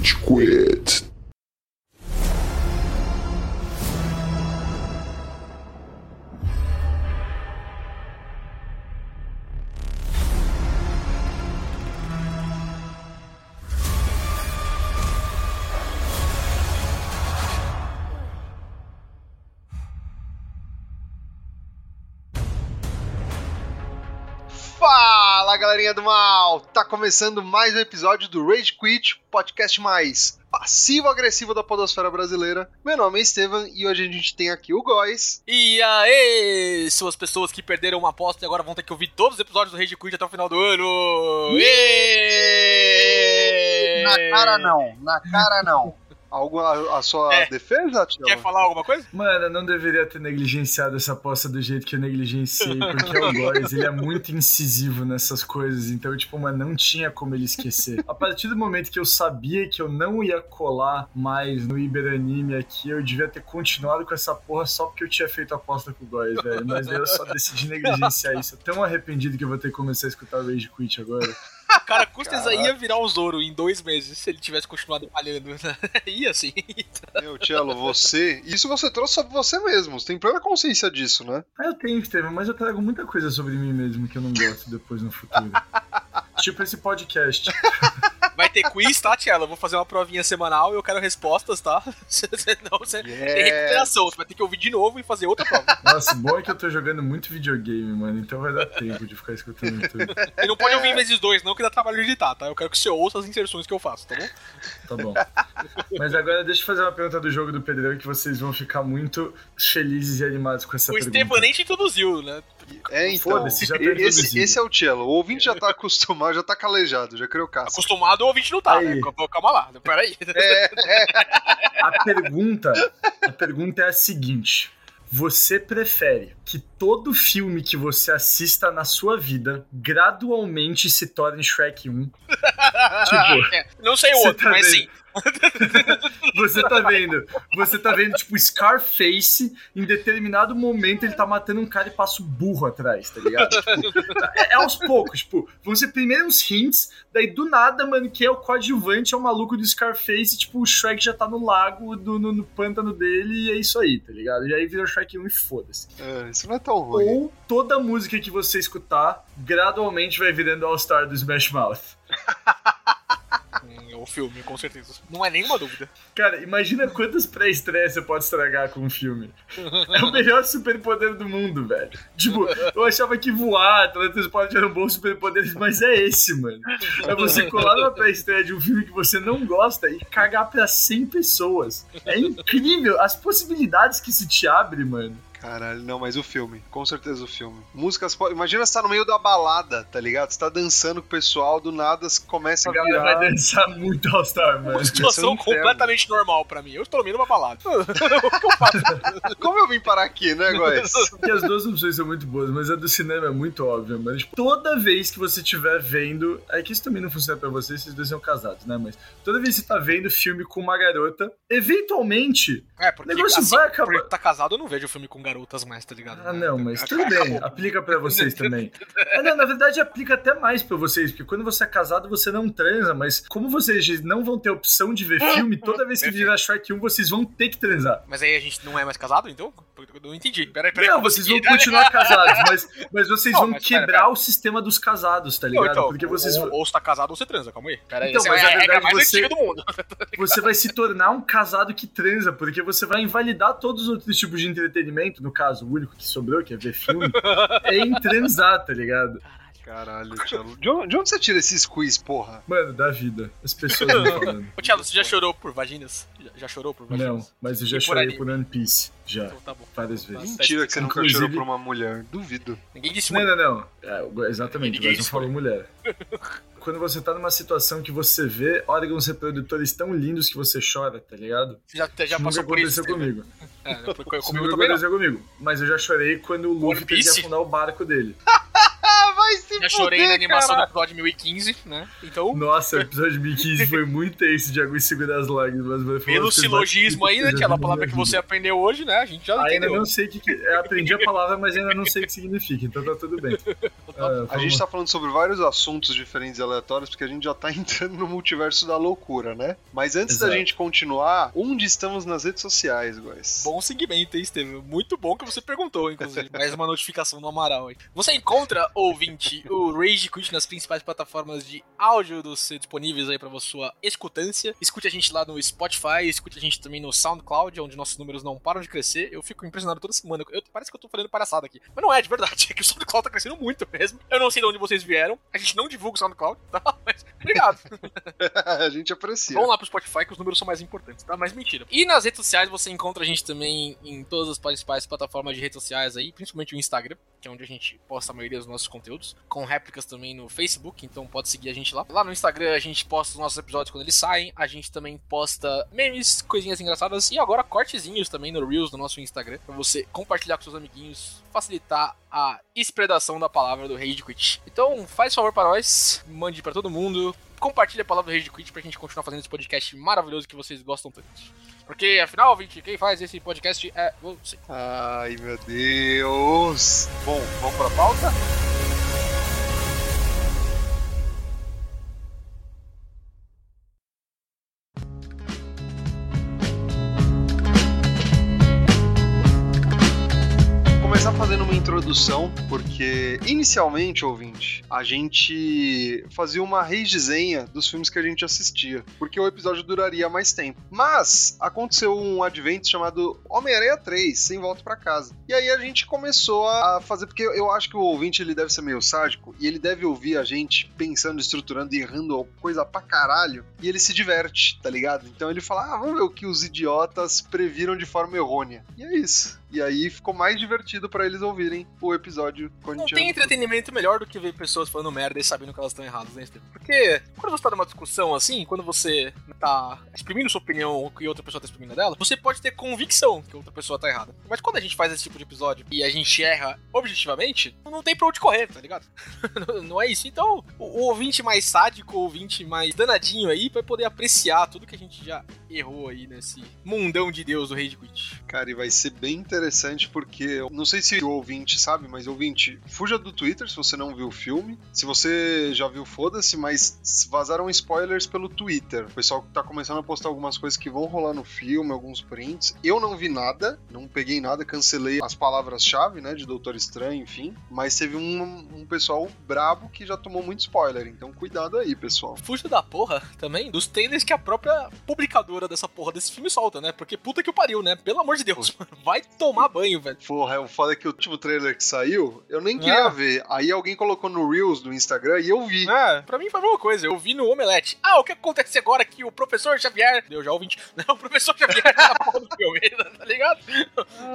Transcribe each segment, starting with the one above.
Rage Quit. Galerinha do mal! Tá começando mais um episódio do Rage Quit, podcast mais passivo-agressivo da podosfera brasileira. Meu nome é Estevam e hoje a gente tem aqui o Góis. E aí, suas pessoas que perderam uma aposta e agora vão ter que ouvir todos os episódios do Rage Quit até o final do ano. Êêêê! Na cara não, na cara não. Algo a, a sua É. defesa? Quer falar alguma coisa? Mano, eu não deveria ter negligenciado essa aposta do jeito que eu negligenciei, porque o Góis, ele é muito incisivo nessas coisas, então, tipo, mano, não tinha como ele esquecer. A partir do momento que eu sabia que eu não ia colar mais no Iberanime aqui, eu devia ter continuado com essa porra só porque eu tinha feito a aposta com o Góis, velho, mas eu só decidi negligenciar isso. Eu tô tão arrependido que eu vou ter que começar a escutar o Rage Quit agora. Cara, Custas aí ia virar o Zoro em dois meses se ele tivesse continuado palhando. ia sim. Meu, Tielo, você. Isso você trouxe sobre você mesmo. Você tem plena consciência disso, né? Ah, eu tenho, Estevam, mas eu trago muita coisa sobre mim mesmo que eu não gosto depois no futuro. tipo esse podcast. Vai ter quiz, tá, Tiela? Eu vou fazer uma provinha semanal e eu quero respostas, tá? Senão você tem Yeah. recuperação. Você vai ter que ouvir de novo e fazer outra prova. Nossa, bom é que eu tô jogando muito videogame, mano, então vai dar tempo de ficar escutando tudo. E não pode ouvir vezes dois, não, que dá trabalho de editar, tá? Eu quero que você ouça as inserções que eu faço, tá bom? Tá bom. Mas agora deixa eu fazer uma pergunta do jogo do Pedrão que vocês vão ficar muito felizes e animados com essa o pergunta. Esteban nem te introduziu, né? É, então. Foda-se, já tá esse, esse é o Tielo. O ouvinte já tá acostumado, já tá calejado, já criou casca. Acostumado o ouvinte não tá, Aí. né? Calma lá, peraí. A pergunta, a pergunta é a seguinte: você prefere que todo filme que você assista na sua vida gradualmente se torne Shrek 1? Tipo, É, não sei o outro, tá mas vendo? sim. Você tá vendo, você tá vendo, tipo, Scarface, em determinado momento ele tá matando um cara e passa o burro atrás, tá ligado? Tipo, é, é aos poucos, tipo, vão ser primeiro uns hints, daí do nada, mano, que é o coadjuvante, é o maluco do Scarface, tipo, o Shrek já tá no lago, do- no, no pântano dele, e é isso aí, tá ligado? E aí vira o Shrek 1 e foda-se. É, isso não é tão ruim. Ou toda música que você escutar, gradualmente vai virando All-Star do Smash Mouth. O filme, com certeza. Não é nenhuma dúvida. Cara, imagina quantas pré-estreias você pode estragar com um filme. É o melhor superpoder do mundo, velho. Tipo, eu achava que voar, teletransporte eram bons superpoderes, mas é esse, mano. É você colar numa pré-estreia de um filme que você não gosta e cagar pra 100 pessoas. É incrível as possibilidades que isso te abre, mano. Caralho, não, mas o filme, com certeza o filme. Músicas, imagina você tá no meio da balada, tá ligado? Você tá dançando com o pessoal, do nada você começa a A galera vai virar. dançar muito All-Star, mano. Uma situação inferno. completamente normal pra mim. Eu estou no meio de uma balada. o que eu faço? Como eu vim parar aqui, né, Góis? Porque as duas opções são muito boas, mas a do cinema é muito óbvia, mano. Tipo, toda vez que você estiver vendo. É que isso também não funciona pra vocês, vocês dois são casados, né? Mas toda vez que você tá vendo filme com uma garota, eventualmente. É, porque O negócio vai acabar. tá casado, eu não vejo filme com garotas mais, tá ligado? Ah, não, mas tudo bem, aplica pra vocês também. É, não, na verdade, aplica até mais pra vocês, porque quando você é casado, você não transa, mas como vocês não vão ter opção de ver filme, toda vez que virar Shrek 1, vocês vão ter que transar. Mas aí a gente não é mais casado, então? Eu não entendi. Peraí, peraí. Não, vocês vão continuar casados, mas, mas vocês Não, vão mas pera, quebrar pera. o sistema dos casados, tá Não, ligado? então, Porque vocês ou, ou você tá casado ou você transa, calma aí. Peraí, Então, essa mas é na a verdade você- do mundo. você vai se tornar um casado que transa, porque você vai invalidar todos os outros tipos de entretenimento, no caso, o único que sobrou, que é ver filme, é em transar, tá ligado? Caralho, Tielo. De onde, de onde você tira esses quiz, porra? Mano, da vida. As pessoas vão falando. Ô, Thiago, você já chorou por vaginas? Já, já chorou por vaginas? Não, mas eu já E por chorei anime? por One Piece. Já, Então tá bom. várias vezes. Mentira que você nunca Inclusive- chorou por uma mulher. Duvido. Ninguém disse Não, muito. não, não. É, exatamente, Ninguém mas não falou mulher. Quando você tá numa situação que você vê órgãos reprodutores tão lindos que você chora, tá ligado? Você já, já Isso passou nunca por isso. aconteceu Steve? comigo. É, não, foi- Isso comigo nunca também não. aconteceu comigo. Mas eu já chorei quando o Luffy teve que afundar o barco dele. Vai Já chorei na fuder, animação do cara. episódio 2015, né? Então, Nossa, o episódio de 2015 foi muito tenso de água e segurar as lágrimas. mas pelo das silogismo aí, né? difíceis Que é da a palavra que você aprendeu hoje, né? A gente já Ainda entendeu. não sei o que, que. Eu aprendi a palavra, mas ainda não sei o que significa, então tá tudo bem. A gente tá falando sobre vários assuntos diferentes e aleatórios, porque a gente já tá entrando no multiverso da loucura, né? Mas antes Exato. da gente continuar, onde estamos nas redes sociais, guys? Bom segmento, hein, Estevam? Muito bom que você perguntou, inclusive. Mais uma notificação no Amaral aí. Você encontra, ouvinte, o Rage Quit nas principais plataformas de áudio dos disponíveis aí pra sua escutância. Escute a gente lá no Spotify, escute a gente também no SoundCloud, onde nossos números não param de crescer. Eu fico impressionado toda semana. Eu, parece que eu tô falando palhaçada aqui. Mas não é, de verdade. É que o SoundCloud tá crescendo muito mesmo. Eu não sei de onde vocês vieram. A gente não divulga o SoundCloud, tá? Mas obrigado. a gente aprecia. Vamos lá pro Spotify que os números são mais importantes, tá? Mas mentira. E nas redes sociais você encontra a gente também em todas as principais plataformas de redes sociais aí, principalmente o Instagram, que é onde a gente posta a maioria dos nossos conteúdos, com réplicas também no Facebook, então pode seguir a gente lá. Lá no Instagram a gente posta os nossos episódios quando eles saem, a gente também posta memes, coisinhas engraçadas e agora cortezinhos também no Reels do nosso Instagram, pra você compartilhar com seus amiguinhos, facilitar a expredação da palavra do Rage Quit. Então, faz favor para nós, mande para todo mundo, compartilhe a palavra do Rage Quit pra gente continuar fazendo esse podcast maravilhoso que vocês gostam tanto. Porque, afinal, gente, quem faz esse podcast é você. Ai, meu Deus. Bom, vamos pra pauta? Introdução, porque inicialmente, ouvinte, a gente fazia uma redesenha dos filmes que a gente assistia, porque o episódio duraria mais tempo. Mas aconteceu um advento chamado Homem-Aranha 3, Sem Volta para Casa. E aí a gente começou a fazer, porque eu acho que o ouvinte ele deve ser meio sádico e ele deve ouvir a gente pensando, estruturando e errando coisa pra caralho, e ele se diverte, tá ligado? Então ele fala: ah, vamos ver o que os idiotas previram de forma errônea. E é isso. E aí ficou mais divertido para eles ouvirem o episódio. Não tem entretenimento melhor do que ver pessoas falando merda e sabendo que elas estão erradas, né, Porque quando você tá numa discussão assim, quando você tá exprimindo sua opinião que outra pessoa tá exprimindo dela, você pode ter convicção que outra pessoa tá errada. Mas quando a gente faz esse tipo de episódio e a gente erra objetivamente, não tem pra onde correr, tá ligado? não é isso. Então, o, ouvinte mais sádico, o ouvinte mais danadinho aí, vai poder apreciar tudo que a gente já errou aí nesse mundão de Deus do Rei de Quit. Cara, e vai ser bem interessante interessante porque não sei se o ouvinte sabe, mas ouvinte, fuja do Twitter se você não viu o filme. Se você já viu, foda-se, mas vazaram spoilers pelo Twitter. O pessoal tá começando a postar algumas coisas que vão rolar no filme, alguns prints. Eu não vi nada, não peguei nada, cancelei as palavras-chave, né, de Doutor Estranho, enfim. Mas teve um, um pessoal brabo que já tomou muito spoiler, então cuidado aí, pessoal. Fuja da porra também dos trailers que a própria publicadora dessa porra desse filme solta, né? Porque puta que o pariu, né? Pelo amor de Deus, vai tomar tomar banho, velho. Porra, o foda é que o último trailer que saiu, eu nem queria é. ver. Aí alguém colocou no Reels do Instagram e eu vi. É, pra mim foi a mesma coisa. Eu vi no Omelete. Ah, o que acontece agora que o professor Xavier. Deu já ouvinte. Não, o professor Xavier tá porra do filme, tá ligado?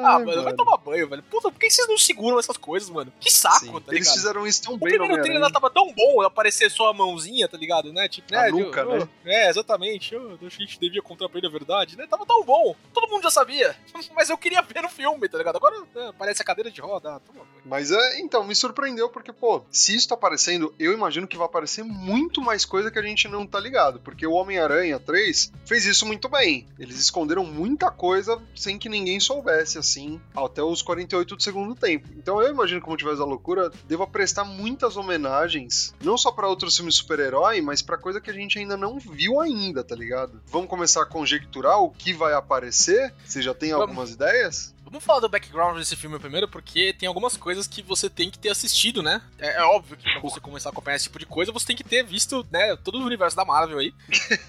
ah, mano, vai tomar banho, velho. Puta, por que vocês não seguram essas coisas, mano? Que saco, Sim, tá ligado? Eles fizeram isso tão o bem, O primeiro trailer tava tão bom aparecer só a mãozinha, tá ligado? Né? Tipo, né? Nunca, eu, né? É, exatamente. Eu, a gente devia contar pra ele a verdade, né? Tava tão bom. Todo mundo já sabia. Mas eu queria ver no filme, tá ligado? Agora é, parece a cadeira de roda. Ah, Mas é, então, me surpreendeu porque, pô, se isso tá aparecendo, eu imagino que vai aparecer muito mais coisa que a gente não tá ligado. Porque o Homem-Aranha 3 fez isso muito bem. Eles esconderam muita coisa sem que ninguém soubesse, assim, até os 48 do segundo tempo. Então eu imagino que o Multiverso da Loucura deva prestar muitas homenagens, não só para outros filmes super-herói, mas para coisa que a gente ainda não viu ainda, tá ligado? Vamos começar a conjecturar o que vai aparecer? Você já tem algumas ideias? Vamos falar do background desse filme primeiro, porque tem algumas coisas que você tem que ter assistido, né? É, é óbvio que pra você começar a acompanhar esse tipo de coisa, você tem que ter visto, né, todo o universo da Marvel aí.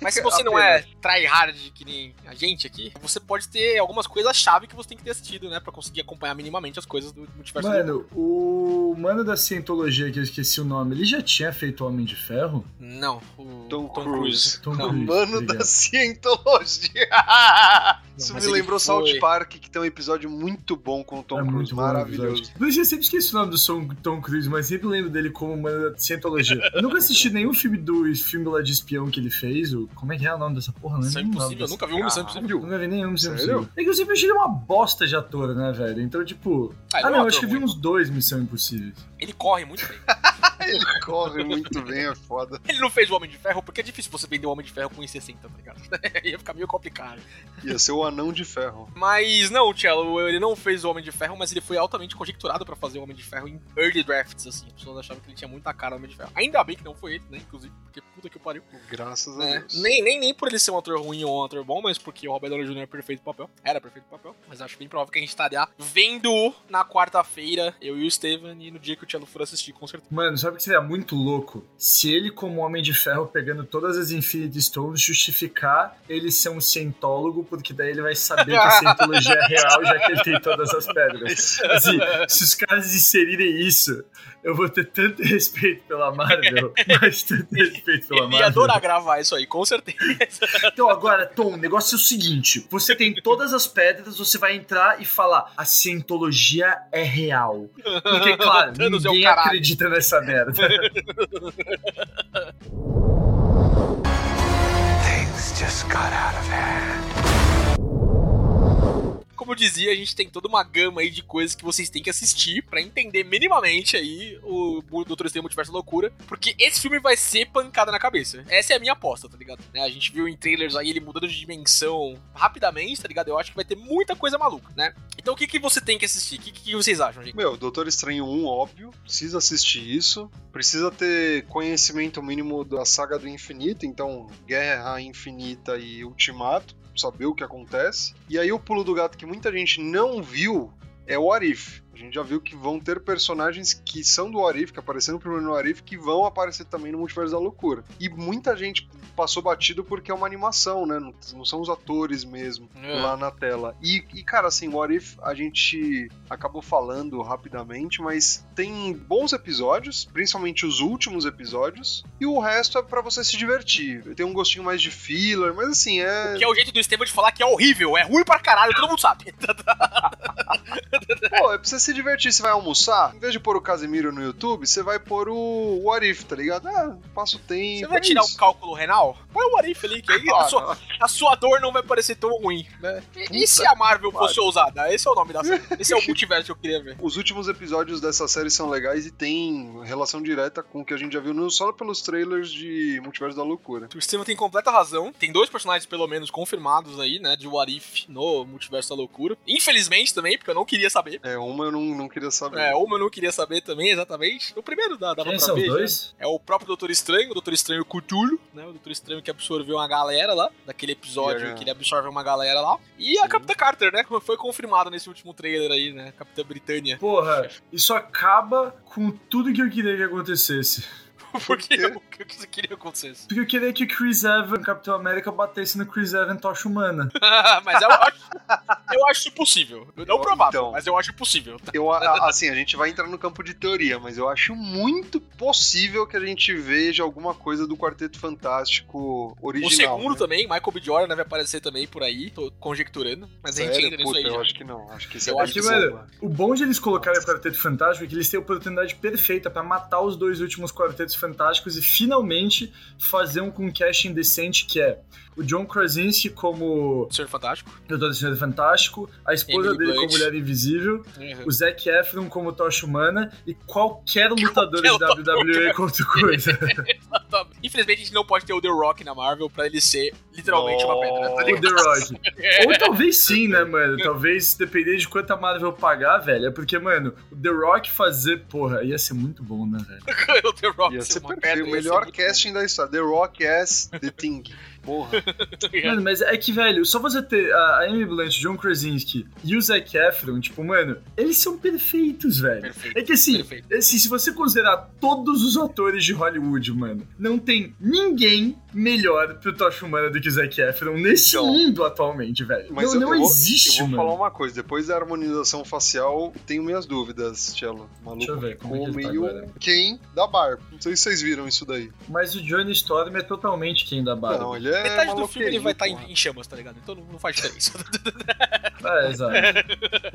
Mas se você não é tryhard que nem a gente aqui, você pode ter algumas coisas-chave que você tem que ter assistido, né? Pra conseguir acompanhar minimamente as coisas do multiverso. Mano, o mano da cientologia, que eu esqueci o nome, ele já tinha feito Homem de Ferro? Não, o Tom, Tom Cruise. Tom Cruise. Mano Obrigado. da cientologia. Isso me lembrou foi... South Park, que tem um episódio muito bom com o Tom é Cruise, maravilhoso. Eu sempre esqueci o nome do Tom Cruise, mas sempre lembro dele como uma cientologia. Eu nunca assisti nenhum filme do filme lá de espião que ele fez. O, como é que é o nome dessa porra? Não é impossível, eu nunca vi um Missão Impossível. Nunca vi nenhum Missão Impossível. É que eu sempre achei ele uma bosta de ator, né, velho? Então, tipo. Ah, ah não, acho que vi uns dois Missão Impossíveis. Ele corre muito bem. Ele corre muito bem, é foda. Ele não fez o Homem de Ferro porque é difícil você vender o Homem de Ferro com 1,60, tá ligado? Ia ficar meio complicado. Ia ser o Anão de Ferro. Mas não, Ele não fez o Homem de Ferro, mas ele foi altamente conjecturado pra fazer o Homem de Ferro em early drafts, assim. As pessoas achavam que ele tinha muita cara do Homem de Ferro. Ainda bem que não foi ele, né? Inclusive, porque puta que pariu. Graças a É, Deus. nem, nem, nem por ele ser um ator ruim ou um ator bom, mas porque o Robert Downey Jr. é perfeito pro papel. Era perfeito pro papel. Mas acho bem provável que a gente estaria vendo na quarta-feira, eu e o Steven, e no dia que o Cello for assistir, com certeza. Mano, sabe o que seria muito louco? Se ele, como Homem de Ferro, pegando todas as Infinity Stones, justificar ele ser um cientólogo, porque daí ele vai saber que a cientologia é real, já tem todas as pedras. Assim, se os caras inserirem isso, eu vou ter tanto respeito pela Marvel, mas tanto respeito pela Ele ia Marvel. adorar gravar isso aí, com certeza. Então agora, Tom, o negócio é o seguinte: você tem todas as pedras, você vai entrar e falar: a cientologia é real. Porque, claro, Thanos é ninguém caralho. acredita nessa merda. Things just got out of hand. Como eu dizia, a gente tem toda uma gama aí de coisas que vocês têm que assistir pra entender minimamente aí o Doutor Estranho Multiverso Loucura, porque esse filme vai ser pancada na cabeça. Essa é a minha aposta, tá ligado? Né, A gente viu em trailers aí ele mudando de dimensão rapidamente, tá ligado? Eu acho que vai ter muita coisa maluca, né? Então o que, que você tem que assistir? O que, que vocês acham, gente? Meu, Doutor Estranho 1, óbvio, precisa assistir isso. Precisa ter conhecimento mínimo da saga do infinito, então Guerra Infinita e Ultimato, saber o que acontece. E aí o pulo do gato que muita gente não viu é o Arif. A gente já viu que vão ter personagens que são do Arif, que apareceram primeiro no Arif, que vão aparecer também no Multiverso da Loucura. E muita gente passou batido porque é uma animação, né? Não, não são os atores mesmo É. lá na tela. E, e, cara, assim, o Arif a gente acabou falando rapidamente, mas tem bons episódios, principalmente os últimos episódios, e o resto é pra você se divertir. Tem um gostinho mais de filler, mas assim, é. Que é o jeito do Estevam de falar que é horrível, é ruim pra caralho, todo mundo sabe. Pô, é pra você se divertir. Você vai almoçar, em vez de pôr o Casemiro no YouTube, você vai pôr o What If, tá ligado? Ah, passa o tempo. Você vai é tirar isso. o cálculo renal? Põe o Arif ali, que aí a sua, a sua dor não vai parecer tão ruim, né? E, e se a Marvel fosse ousada? Esse é o nome da série. Esse é o multiverso que eu queria ver. Os últimos episódios dessa série são legais e tem relação direta com o que a gente já viu no- só pelos trailers de Multiverso da Loucura. O Steven tem completa razão. Tem dois personagens, pelo menos, confirmados aí, né? De What If no Multiverso da Loucura. Infelizmente também, porque eu não queria saber. É, uma eu não, não queria saber. É, uma eu não queria saber também, exatamente. O primeiro dá, dava Quem pra são ver. dois? É o próprio Doutor Estranho, o Doutor Estranho Cthulhu, né? O Doutor Estranho que absorveu uma galera lá, daquele episódio a- que ele absorve uma galera lá. E a Sim. Capitã Carter, né? Foi confirmado nesse último trailer aí, né? Capitã Britânia. Porra, isso acaba com tudo que eu queria que acontecesse. Porque quê? o que que você queria que acontecesse? Porque eu queria que o Chris Evans, Capitão América, batesse no Chris Evans Tocha Humana. mas eu acho, eu acho possível. Não Eu- provável, então. mas eu acho possível. Eu, assim, a gente vai entrar no campo de teoria, mas eu acho muito possível que a gente veja alguma coisa do Quarteto Fantástico original. o segundo né? também, Michael B. Jordan deve aparecer também por aí, tô conjecturando, mas a gente Sério? entra nisso Puta, aí eu já. acho que não. Acho que isso Eu é acho que, bomba. O bom de eles colocarem o Quarteto Fantástico é que eles têm a oportunidade perfeita pra matar os dois últimos Quartetos Fantásticos e finalmente fazer um com casting decente que é o John Krasinski como Senhor Fantástico. Estranho Fantástico, a esposa Emily dele Blunt. como Mulher Invisível, Uhum. o Zac Efron como Tocha Humana e qualquer lutador de lutador. WWE com outra coisa. Infelizmente a gente não pode ter o The Rock na Marvel pra ele ser literalmente uma pedra. Tá o? The Rock. Ou talvez sim, né, mano? Talvez depender de quanto a Marvel pagar, velho. É porque, mano, o The Rock fazer, porra, ia ser muito bom, né, velho? o The Rock Ia ser ser uma perfeito. pedra, O melhor casting da história. The Rock as The Thing. Porra. bom. Mano, mas é que, velho, só você ter a Amy Blunt, John Krasinski e o Zac Efron, tipo, mano, eles são perfeitos, velho. Perfeito. É que assim, assim, se você considerar todos os atores de Hollywood, mano, não tem ninguém melhor pro Tocha Humana do que o Zac Efron nesse Então. mundo atualmente, velho. Mas não eu, não eu vou, existe, eu vou mano. falar uma coisa. Depois da harmonização facial, tenho minhas dúvidas, Tchelo. Maluco Deixa eu ver, como é que ficou ele tá meio agora? quem da barba. Não sei se vocês viram isso daí. Mas o Johnny Storm é totalmente quem da barba. Não, ele é Metade do filme ele vai estar porra. em, em chamas, tá ligado? Então não, não faz diferença. É, exato.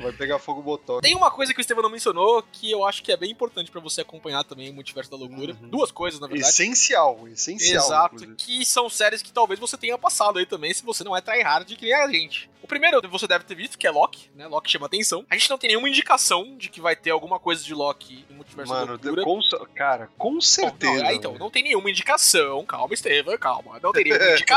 Vai pegar fogo o botão. Tem uma coisa que o Estevam não mencionou que eu acho que é bem importante pra você acompanhar também o Multiverso da Loucura. Uhum. Duas coisas, na verdade. Essencial, essencial. Exato, inclusive. que são séries que talvez você tenha passado aí também, se você não é tryhard que nem a gente. O primeiro você deve ter visto, que é Loki, né? Loki chama atenção. A gente não tem nenhuma indicação de que vai ter alguma coisa de Loki no Multiverso Mano, da Loucura. com, cer- cara, com certeza. Não, é, então, não tem nenhuma indicação, calma, Estevam, calma. Não tem nenhuma indicação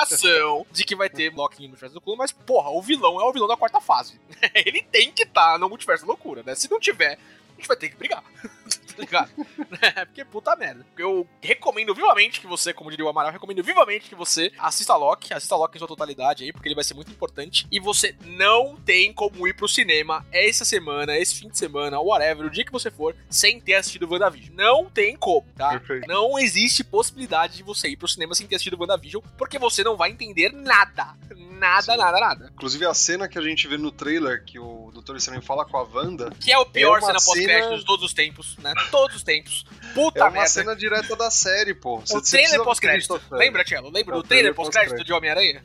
de que vai ter Loki no Multiverso Loucura, mas, porra, o vilão é o vilão da quarta fase. Ele tem que estar no Multiverso Loucura, né? Se não tiver, a gente vai ter que brigar. É, Porque puta merda. Eu recomendo vivamente que você, como diria o Amaral, recomendo vivamente que você assista Loki, assista Loki em sua totalidade aí, porque ele vai ser muito importante. E você não tem como ir pro cinema essa semana, esse fim de semana, whatever, o dia que você for, sem ter assistido WandaVision. Não tem como, tá? Perfeito. Não existe possibilidade de você ir pro cinema sem ter assistido WandaVision, porque você não vai entender nada. Nada, Sim. nada, nada. Inclusive a cena que a gente vê no trailer, que o Dr. Estranho fala com a Wanda, Que é o pior É cena pós-crédito cena- de todos os tempos, né? Todos os tempos. Puta é uma merda. cena direta da série, pô. Você- O você trailer pós-crédito. Lembra, Tchelo? Lembra É o do trailer trailer pós-crédito de Homem-Aranha?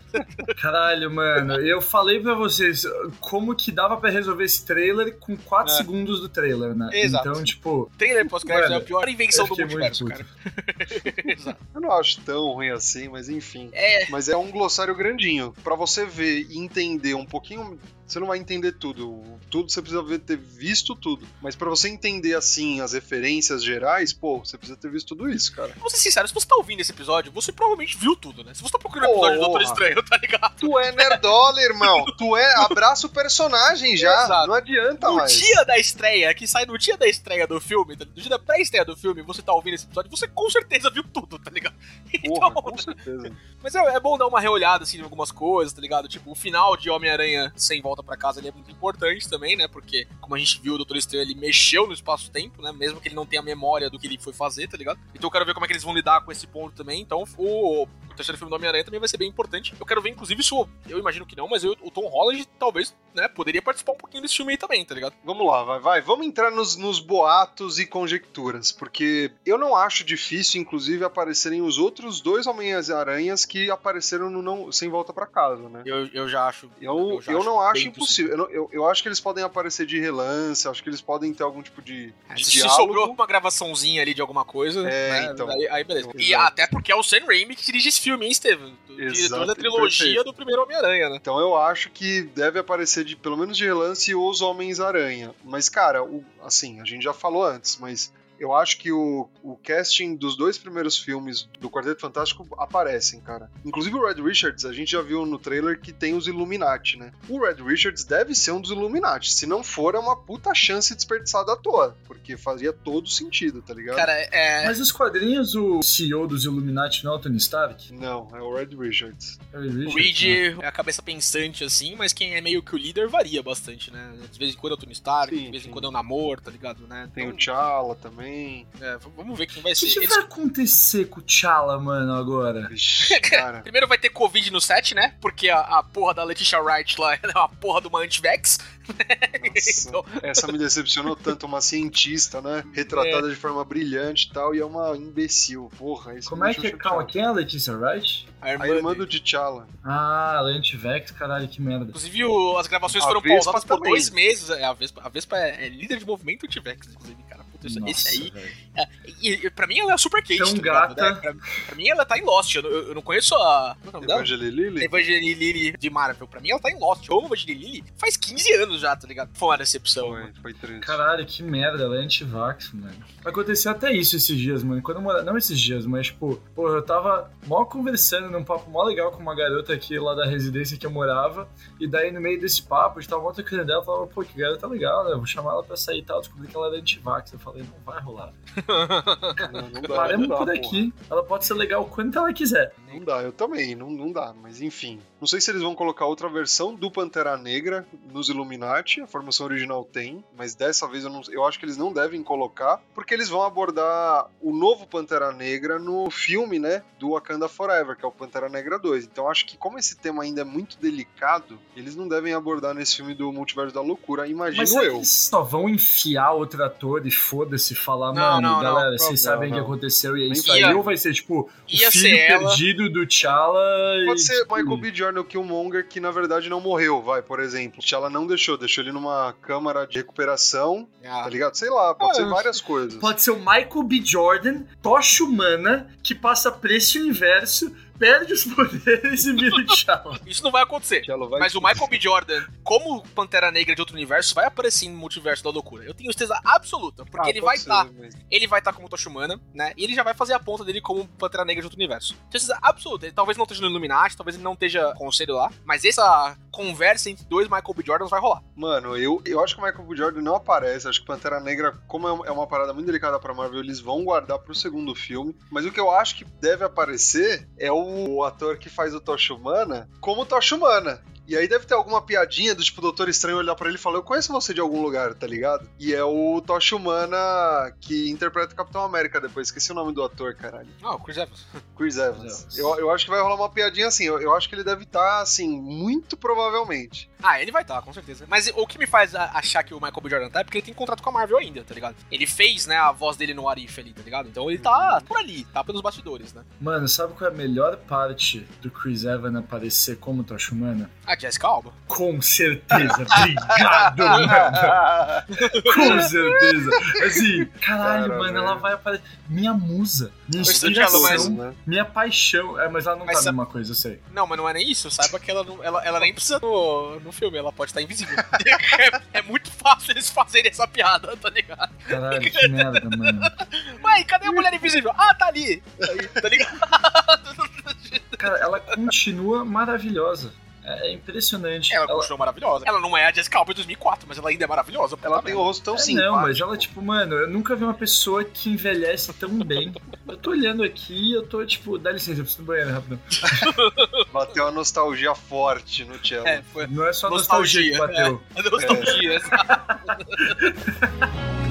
Caralho, mano, eu falei pra vocês como que dava pra resolver esse trailer com 4 É. segundos do trailer, né? Exato. Então, tipo, O trailer pós-crédito é a pior invenção do multiverso, cara. Exato. Eu não acho tão ruim assim, mas enfim. É, Mas é um glossário grandinho. Pra você ver e entender um pouquinho. Você não vai entender tudo. Tudo você precisa ter visto tudo. Mas pra você entender assim as referências gerais, pô, você precisa ter visto tudo isso, cara. vou ser sincero, se você tá ouvindo esse episódio, você provavelmente viu tudo, né? Se você tá procurando o episódio do Doutor. Estranho, tá ligado? Tu é nerdola, irmão. Tu é. Abraça o personagem já. Exato. Não adianta No mais. dia da estreia, que sai no dia da estreia do filme, tá- no dia da pré-estreia do filme, você tá ouvindo esse episódio, você com certeza viu tudo, tá ligado? Porra, Então, com certeza. Mas é, é bom dar uma reolhada, assim, em algumas coisas, tá ligado? Tipo, o final de Homem-Aranha sem volta pra casa ele é muito importante também, né? Porque, como a gente viu, o Doutor Estranho, ele mexeu no espaço-tempo, né? Mesmo que ele não tenha memória do que ele foi fazer, tá ligado? Então eu quero ver como é que eles vão lidar com esse ponto também. Então, o, o terceiro filme do Homem-Aranha também vai ser bem importante. Eu quero ver, inclusive, se o, eu imagino que não, mas eu- o Tom Holland, talvez, né, poderia participar um pouquinho desse filme aí também, tá ligado? Vamos lá, vai, vai. Vamos entrar nos, nos boatos e conjecturas, porque eu não acho difícil, inclusive, aparecerem os outros dois Homens-Aranhas que apareceram no não, Sem Volta pra Casa, né? Eu, eu já acho. Eu, já eu não acho impossível. Eu, não- eu, eu acho que eles podem aparecer de relance, acho que eles podem ter algum tipo de, É, de se diálogo. sobrou uma gravaçãozinha ali de alguma coisa, É, né, então. aí, aí beleza. E Exato. até porque é o Sam Raimi que dirige esse filme, hein, Steven? Diretor da trilogia perfeito. do primeiro Homem-Aranha, né? Então eu acho que deve aparecer de pelo menos de relance os Homens-Aranha. Mas, cara, o- assim, a gente já falou antes, mas eu acho que o, o casting dos dois primeiros filmes do Quarteto Fantástico aparecem, cara. Inclusive o Red Richards, a gente já viu no trailer que tem os Illuminati, né? O Red Richards deve ser um dos Illuminati. Se não for, é uma puta chance desperdiçada à toa. Porque fazia todo sentido, tá ligado? Cara, é. mas nos quadrinhos o CEO dos Illuminati não é o Tony Stark? Não, é o Red Richards. É o O Richard, Reed né? é a cabeça pensante, assim, mas quem é meio que o líder varia bastante, né? De vez em quando é o Tony Stark, Sim, de vez em sim. quando é o Namor, tá ligado, né? Tem Então, o T'Challa também. É, v- vamos ver quem vai O ser. que, que Eles- vai acontecer com o T'Challa, mano, agora? Primeiro vai ter Covid no set, né? Porque a, a porra da Letitia Wright lá é uma porra de uma anti-vax. Nossa, Então- essa me decepcionou tanto, uma cientista, né? Retratada de forma brilhante e tal, e é uma imbecil. Porra, isso Como é que é? Calma, quem é a Letícia Wright? A irmã, A irmã do T'Challa. Ah, Lantivex, caralho, que merda. Inclusive, o- as gravações A foram Vespa pausadas por também. dois meses. É, a Vespa, a Vespa é, é líder de movimento anti-vax, inclusive, cara. Nossa, esse aí. velho. E, e pra mim ela é a super Kate. Tão tá gata. né? Pra, pra mim ela tá em Lost. Eu, não- eu não conheço a. É? Evangeline Lilly de Marvel. Pra mim ela tá em Lost. Eu amo Evangeline Lilly faz 15 anos já, tá ligado? Foi uma decepção. Foi, foi triste. Caralho, que merda, ela é anti-vax, mano. Aconteceu até isso esses dias, mano. Quando eu morava. Não esses dias, mas, tipo, pô, eu tava mó conversando num papo mó legal com uma garota aqui lá da residência que eu morava. E daí, no meio desse papo, a gente tava mó trocando dela. Eu falava, pô, que garota legal, né? Eu vou chamar ela pra sair e tal. Descobri que ela era anti-vax. Eu falei, não vai rolar. Não, não dá, Paremos não dá, por porra. aqui. Ela pode ser legal quanto ela quiser. Não dá, eu também, não, não dá, mas enfim. Não sei se eles vão colocar outra versão do Pantera Negra nos Illuminati, a formação original tem, mas dessa vez eu, não, eu acho que eles não devem colocar, porque eles vão abordar o novo Pantera Negra no filme, né, do Wakanda Forever, que é o Pantera Negra 2. Então acho que como esse tema ainda é muito delicado, eles não devem abordar nesse filme do Multiverso da Loucura, imagino Mas eu. eles só vão enfiar outro ator e foda-se, falar, Não, mano, não, não, galera, não, vocês não, sabem o que aconteceu e é isso aí. Ou vai ser, tipo, o ia filho ser ela- perdido do T'Challa e. Pode ser tipo, Michael B. Jordan, o Killmonger, que na verdade não morreu, vai, por exemplo. T'Challa não deixou, deixou ele numa câmara de recuperação, Ah, tá ligado? Sei lá, pode Ah, ser várias coisas. Pode ser o Michael B. Jordan, tocha humana, que passa esse universo, perde os poderes e vira o T'Challa. Isso não vai acontecer. Vai- Mas o Michael B. Jordan, como Pantera Negra de outro universo, vai aparecer no multiverso da loucura. Eu tenho certeza absoluta, porque Ah, ele vai ser, estar. mas- Ele vai estar como Tocha Humana, né? E ele já vai fazer a ponta dele como Pantera Negra de outro universo. Tenho certeza absoluta. Ele talvez não esteja no Illuminati, talvez ele não esteja com o conselho lá, mas essa conversa entre dois Michael B. Jordans vai rolar. Mano, eu, eu acho que o Michael B. Jordan não aparece. Acho que Pantera Negra, como é é uma parada muito delicada pra Marvel, eles vão guardar pro segundo filme. Mas o que eu acho que deve aparecer é o ator que faz o Tocha Humana como Tocha Humana. E aí deve ter alguma piadinha do tipo, o Doutor Estranho olhar pra ele e falar, eu conheço você de algum lugar, tá ligado? E é o Tocha Humana que interpreta o Capitão América depois. Esqueci o nome do ator, caralho. Ah, o Chris Evans. Chris Evans. Evans. Eu, eu acho que vai rolar uma piadinha assim. Eu, eu acho que ele deve estar, assim, muito provavelmente. Ah, ele vai estar, com certeza. Mas o que me faz a- achar que o Michael B. Jordan tá é porque ele tem contrato com a Marvel ainda, tá ligado? Ele fez, né, a voz dele no Arif ali, tá ligado? Então ele tá por ali, tá pelos bastidores, né? Mano, sabe qual é a melhor parte do Chris Evans aparecer como tocha humana? A Jessica Alba. Com certeza. Obrigado, mano. Com certeza. Assim, caralho, Cara, mano, velho. ela vai aparecer. Minha musa, minha inspiração, mas- né? minha paixão. É, mas ela não Mas tá sa- numa coisa, eu sei. Não, mas não é nem isso. Saiba que ela, não, ela, ela nem precisa no, no filme, ela pode estar invisível. é, é muito fácil eles fazerem essa piada, tá ligado? Caralho, que merda, mano. Ué, cadê a mulher invisível? Ah, tá ali. Aí, tá ligado? Cara, ela continua maravilhosa. É é impressionante. Ela continua maravilhosa. Ela não é a Jessica Alba de 2004, mas ela ainda é maravilhosa. Ela tem o rosto tão É, simpático. não, mas ela, tipo, mano, eu nunca vi uma pessoa que envelhece tão bem. Eu tô olhando aqui eu tô, tipo, dá licença, eu preciso no banheiro rapidão. Bateu uma nostalgia forte no Cello. É, foi Não é só nostalgia, Nostalgia, que bateu. a nostalgia. exato.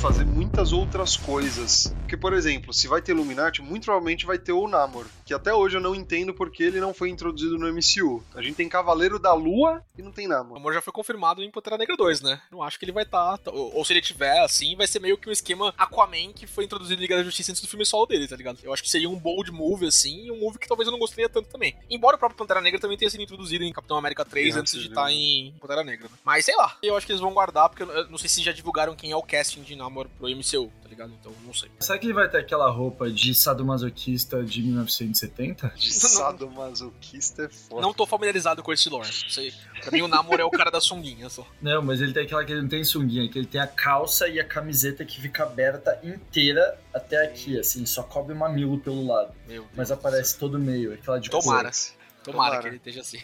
fazer muitas outras coisas. Porque, por exemplo, se vai ter Illuminati, muito provavelmente vai ter o Namor. Que até hoje eu não entendo porque ele não foi introduzido no MCU. A gente tem Cavaleiro da Lua e não tem O Namor. amor já foi confirmado em Pantera Negra 2, né? Não acho que ele vai estar. ou, ou se ele tiver, assim, vai ser meio que um esquema Aquaman que foi introduzido em Liga da Justiça antes do filme solo dele, tá ligado? Eu acho que seria um bold move, assim, e um move que talvez eu não gostaria tanto também. Embora o próprio Pantera Negra também tenha sido introduzido em Capitão América 3 Sim, antes de antes de- estar em Pantera Negra. né? Mas sei lá, eu acho que eles vão guardar, porque eu não sei se já divulgaram quem é o casting de Namor pro MCU, tá ligado? Então não sei. Será que ele vai ter aquela roupa de sadomasoquista de 1970? De sadomasoquista é foda. Não tô familiarizado com esse lore. Não sei. Pra mim o Namor é o cara da sunguinha só. Não, mas ele tem aquela que ele não tem sunguinha, que ele tem a calça e a camiseta que fica aberta inteira até aqui, assim, só cobre o mamilo pelo lado. Meu Deus. Mas aparece todo meio, aquela de Tomara. cor. Tomara, Tomara. que ele esteja assim.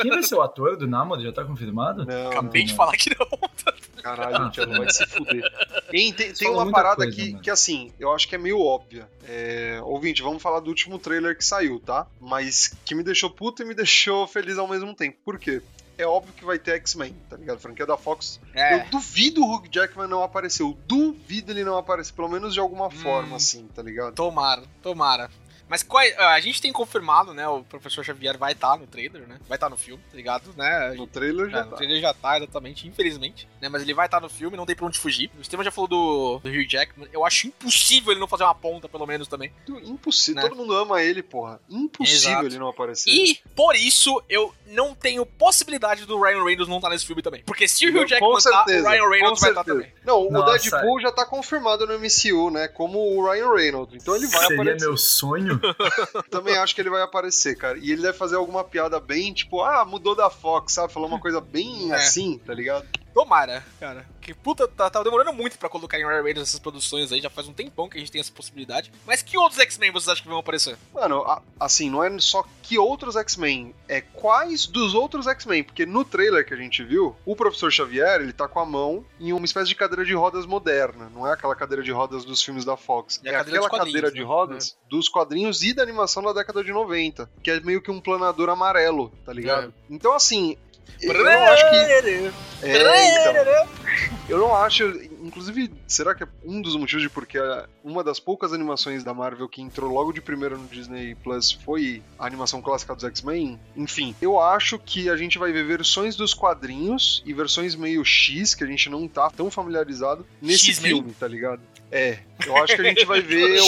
Quem vai ser o ator do Namor? Já tá confirmado? Não, Acabei não, de não. falar que não. Caralho, Ah, Cello, vai se fuder. Tem, tem, tem uma parada coisa, que, mano. que, assim, eu acho que é meio óbvia. É... Ouvinte, vamos falar do último trailer que saiu, tá? Mas que me deixou puto e me deixou feliz ao mesmo tempo. Por quê? É óbvio que vai ter X-Men, tá ligado? A franquia da Fox É. Eu duvido o Hugh Jackman não aparecer. Eu duvido ele não aparecer, pelo menos de alguma Hum. forma, assim, tá ligado? Tomara, tomara. Mas qual é- a gente tem confirmado, né? O professor Xavier vai estar no trailer, né? Vai estar no filme, tá ligado? Né? No trailer já É, no tá. trailer já tá, exatamente, infelizmente. Né? Mas ele vai estar no filme, não tem pra onde fugir. O Estevam já falou do, do Hugh Jackman. Eu acho impossível ele não fazer uma ponta, pelo menos, também. Impossível. Né? Todo mundo ama ele, porra. Impossível Exato. ele não aparecer. E, por isso, eu não tenho possibilidade do Ryan Reynolds não estar nesse filme também. Porque se o Hugh Com Jackman tá, o Ryan Reynolds com vai estar certeza. também. Não, o Nossa. Deadpool já tá confirmado no MCU, né? Como o Ryan Reynolds. Então ele vai Seria aparecer. meu sonho? Também acho que ele vai aparecer, cara. E ele deve fazer alguma piada bem, tipo, ah, mudou da Fox, sabe? Falou uma coisa bem É. assim, tá ligado? Tomara, cara. Que puta, tá, tá demorando muito pra colocar em Ryan Reynolds essas produções aí. Já faz um tempão que a gente tem essa possibilidade. Mas que outros X-Men vocês acham que vão aparecer? Mano, a- assim, não é só que outros X-Men, é quais dos outros X-Men, porque no trailer que a gente viu, o professor Xavier, ele tá com a mão em uma espécie de cadeira de rodas moderna, não é aquela cadeira de rodas dos filmes da Fox, É é, cadeira aquela cadeira de né? rodas dos quadrinhos e da animação da década de 90, que é meio que um planador amarelo, tá ligado? Então, assim, eu não acho que. É, então, eu não acho. Inclusive, será que é um dos motivos de porque uma das poucas animações da Marvel que entrou logo de primeira no Disney Plus foi a animação clássica dos X-Men? Enfim, eu acho que a gente vai ver versões dos quadrinhos e versões meio X, que a gente não tá tão familiarizado, nesse filme, tá ligado? É, eu acho que a gente vai ver o,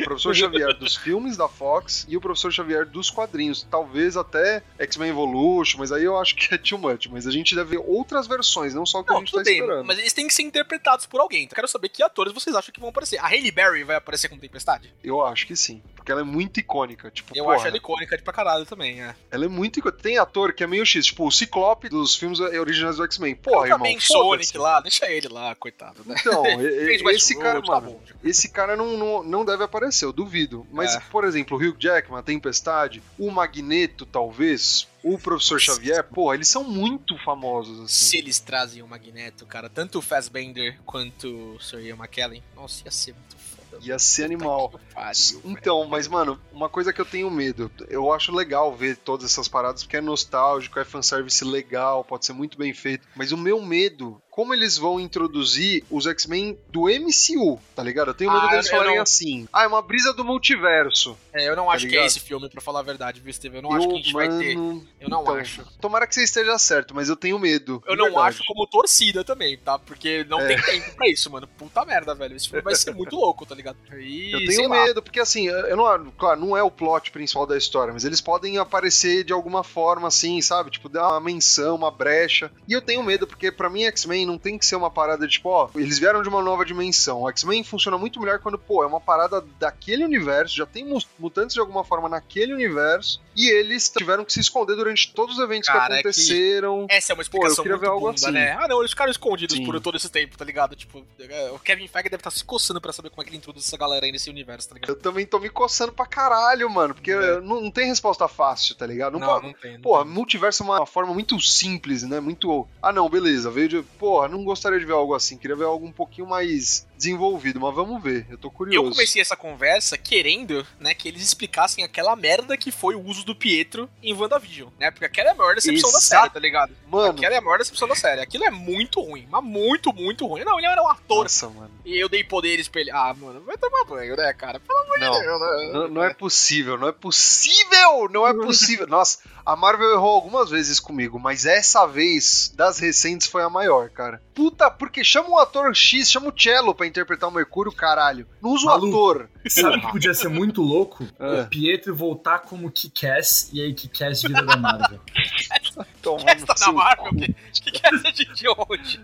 o professor Xavier dos filmes da Fox e o professor Xavier dos quadrinhos. Talvez até X-Men Evolution, mas aí eu acho que é too much. Mas a gente deve ver outras versões, não só o que a Não, gente tudo tá bem, esperando. mas eles têm que ser interpretados por alguém. Então eu quero saber que atores vocês acham que vão aparecer. A Hailey Berry vai aparecer com Tempestade? Eu acho que sim. Porque ela é muito icônica. Tipo, Eu porra, acho ela icônica de pra caralho também, é. ela é muito icônica. Tem ator que é meio X, tipo o Ciclope dos filmes originais do X-Men. Porra, irmão. também foda-se. Sonic lá, deixa ele lá, coitado, né? Então, esse cara, tá mano, esse cara não, não, não deve aparecer, eu duvido. Mas, É. por exemplo, o Hugh Jackman, a Tempestade, o Magneto, talvez, o Professor Xavier, pô, eles são muito famosos, assim. Se eles trazem o Magneto, cara, tanto o Fassbender quanto o Sir Ian McKellen, nossa, ia ser muito foda. Ia ser animal. Pariu, Então, mas, mano, uma coisa que eu tenho medo, eu acho legal ver todas essas paradas, porque é nostálgico, é fanservice legal, pode ser muito bem feito, mas o meu medo, como eles vão introduzir os X-Men do MCU, tá ligado? Eu tenho medo Ah, deles eu falarem não- assim, ah, é uma brisa do multiverso. É, eu não acho que é esse filme, pra falar a verdade, viu, Steve? Eu não acho que a gente vai ter. mano, Eu não então, acho. Tomara que você esteja certo, mas eu tenho medo. Eu não verdade. acho como torcida também, tá? Porque não É. tem tempo pra isso, mano. Puta merda, velho. Esse filme vai ser muito louco, tá ligado? E, Eu tenho lá. medo, porque assim, eu não, claro, não é o plot principal da história, mas eles podem aparecer de alguma forma, assim, sabe? Tipo, dar uma menção, uma brecha. E eu tenho medo, porque pra mim, X-Men não tem que ser uma parada de, tipo, ó, eles vieram de uma nova dimensão. O X-Men funciona muito melhor quando, pô, é uma parada daquele universo, já tem mu- mutantes de alguma forma naquele universo, e eles tiveram que se esconder durante todos os eventos Cara, que é que- aconteceram. Essa é uma Pô, eu explicação queria ver algo bunda, assim. né? Ah, não, eles ficaram escondidos Sim. por todo esse tempo, tá ligado? Tipo, é, o Kevin Feige deve estar se coçando pra saber como é que ele introduz essa galera aí nesse universo, tá ligado? Eu também tô me coçando pra caralho, mano, porque É. não, não tem resposta fácil, tá ligado? Não, pode- não tem. não Porra, tem. multiverso é uma forma muito simples, né? Muito. Ah, não, beleza. Veio de. Porra, não gostaria de ver algo assim. Queria ver algo um pouquinho mais desenvolvido, mas vamos ver. Eu tô Eu curioso. comecei essa conversa querendo, né, que eles explicassem aquela merda que foi o uso do Pietro em WandaVision, né? Porque aquela é a maior decepção da Exato. série, tá ligado? Mano, Aquela é a maior decepção da série. Aquilo é muito ruim, mas muito, muito ruim. Não, ele era um ator nossa, mano. e eu dei poderes pra ele. Ah, mano, vai tomar banho, né, cara? Pelo Não. Deus, né? Não, não é possível, não é possível, não é possível. Nossa, a Marvel errou algumas vezes comigo, mas essa vez, das recentes, foi a maior, cara. Puta, porque chama um ator X, chama o Cello pra interpretar o Mercúrio, caralho. Não usa o ator. Sabe o que podia ser muito louco? É. O Pietro voltar como Kick-Ass e aí Kick-Ass vira da Marvel. Estar na seu Marvel? cu. Que, que quer ser de de onde?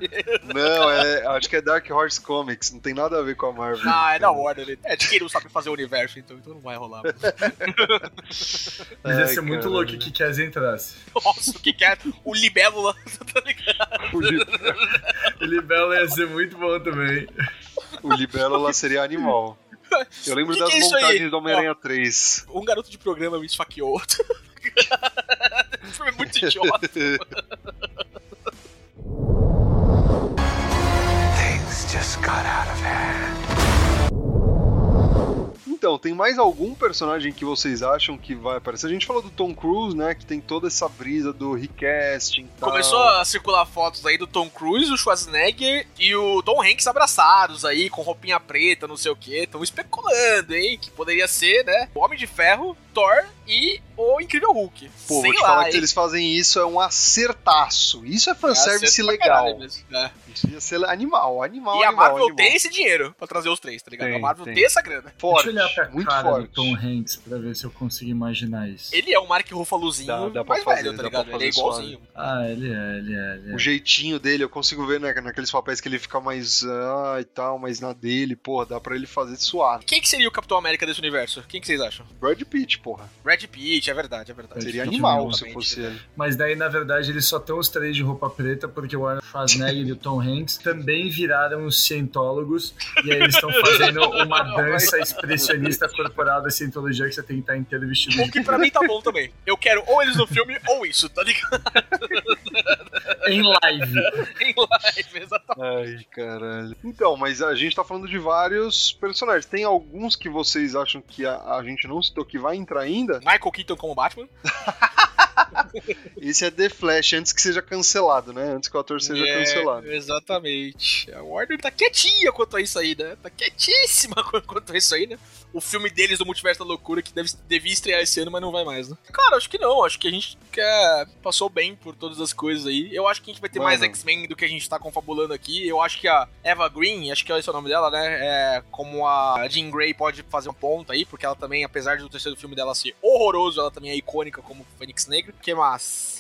Não, é, acho que é Dark Horse Comics, não tem nada a ver com a Marvel. Ah, é da Warner. É de quem não sabe fazer o universo, então, então não vai rolar. Mas ia ser muito louco que Kick-Ass entrasse. Nossa, o que quer? O Libélula, tá ligado? O, Li- O Libelo ia ser muito bom também. o Libélula seria animal. Eu lembro Que das que é montagens do Homem-Aranha 3. Um garoto de programa me esfaqueou. Foi muito idiota. Things just got out of hand. Então, tem mais algum personagem que vocês acham que vai aparecer? A gente falou do Tom Cruise, né? Que tem toda essa brisa do recasting e tal. Começou a circular fotos aí do Tom Cruise, o Schwarzenegger e o Tom Hanks abraçados aí, com roupinha preta, não sei o que. Estão especulando, hein? Que poderia ser, né? O Homem de Ferro, Thor e o Incrível Hulk. Pô, Sei vou te lá, falar que eles fazem isso é um acertaço. Isso é fanservice É, acerto pra legal. mesmo, né? Isso ia ser animal, animal, E a Marvel animal. tem esse dinheiro pra trazer os três, tá ligado? Tem, a Marvel tem. tem. essa grana. Forte, Deixa eu olhar pra muito cara forte. do Tom Hanks pra ver se eu consigo imaginar isso. Ele é o Mark Ruffalozinho Dá- dá pra mais fazer, velho, tá ligado? Ele é igualzinho. Ah, ele é, ele é, ele é. O jeitinho dele, eu consigo ver né, naqueles papéis que ele fica mais. Ah, e tal, mas na dele, porra, dá pra ele fazer suave. Quem que seria o Capitão América desse universo? Quem que vocês acham? Brad Pitt, porra. Brad Pitt, é verdade, é verdade. Seria animal se fosse né? ele. Mas daí, na verdade, eles só estão os três de roupa preta porque o Arnold Schwarzenegger e o Tom Hanks também viraram os cientólogos e aí eles estão fazendo uma dança expressionista corporal da cientologia que você tem que estar inteiro vestido O que pra mim tá bom também. Eu quero ou eles no filme ou isso, tá ligado? em live. em live, exatamente. Ai, caralho. Então, mas a gente tá falando de vários personagens. Tem alguns que vocês acham que a, a gente não citou que vai entrar ainda? Michael Keaton como Batman. Esse é The Flash, antes que seja cancelado, né? Antes que o ator seja É, cancelado. Exatamente. A Warner tá quietinha quanto a isso aí, né? Tá quietíssima quanto a isso aí, né? O filme deles do Multiverso da Loucura, que deve, devia estrear esse ano, mas não vai mais, né? Cara, acho que não. Acho que a gente quer, passou bem por todas as coisas aí. Eu acho que a gente vai ter Mano. mais X-Men do que a gente tá confabulando aqui. Eu acho que a Eva Green, acho que esse é o nome dela, né? É, como a Jean Grey pode fazer um ponto aí, porque ela também, apesar do terceiro filme dela ser horroroso, ela também é icônica como Fênix Negra. que mais?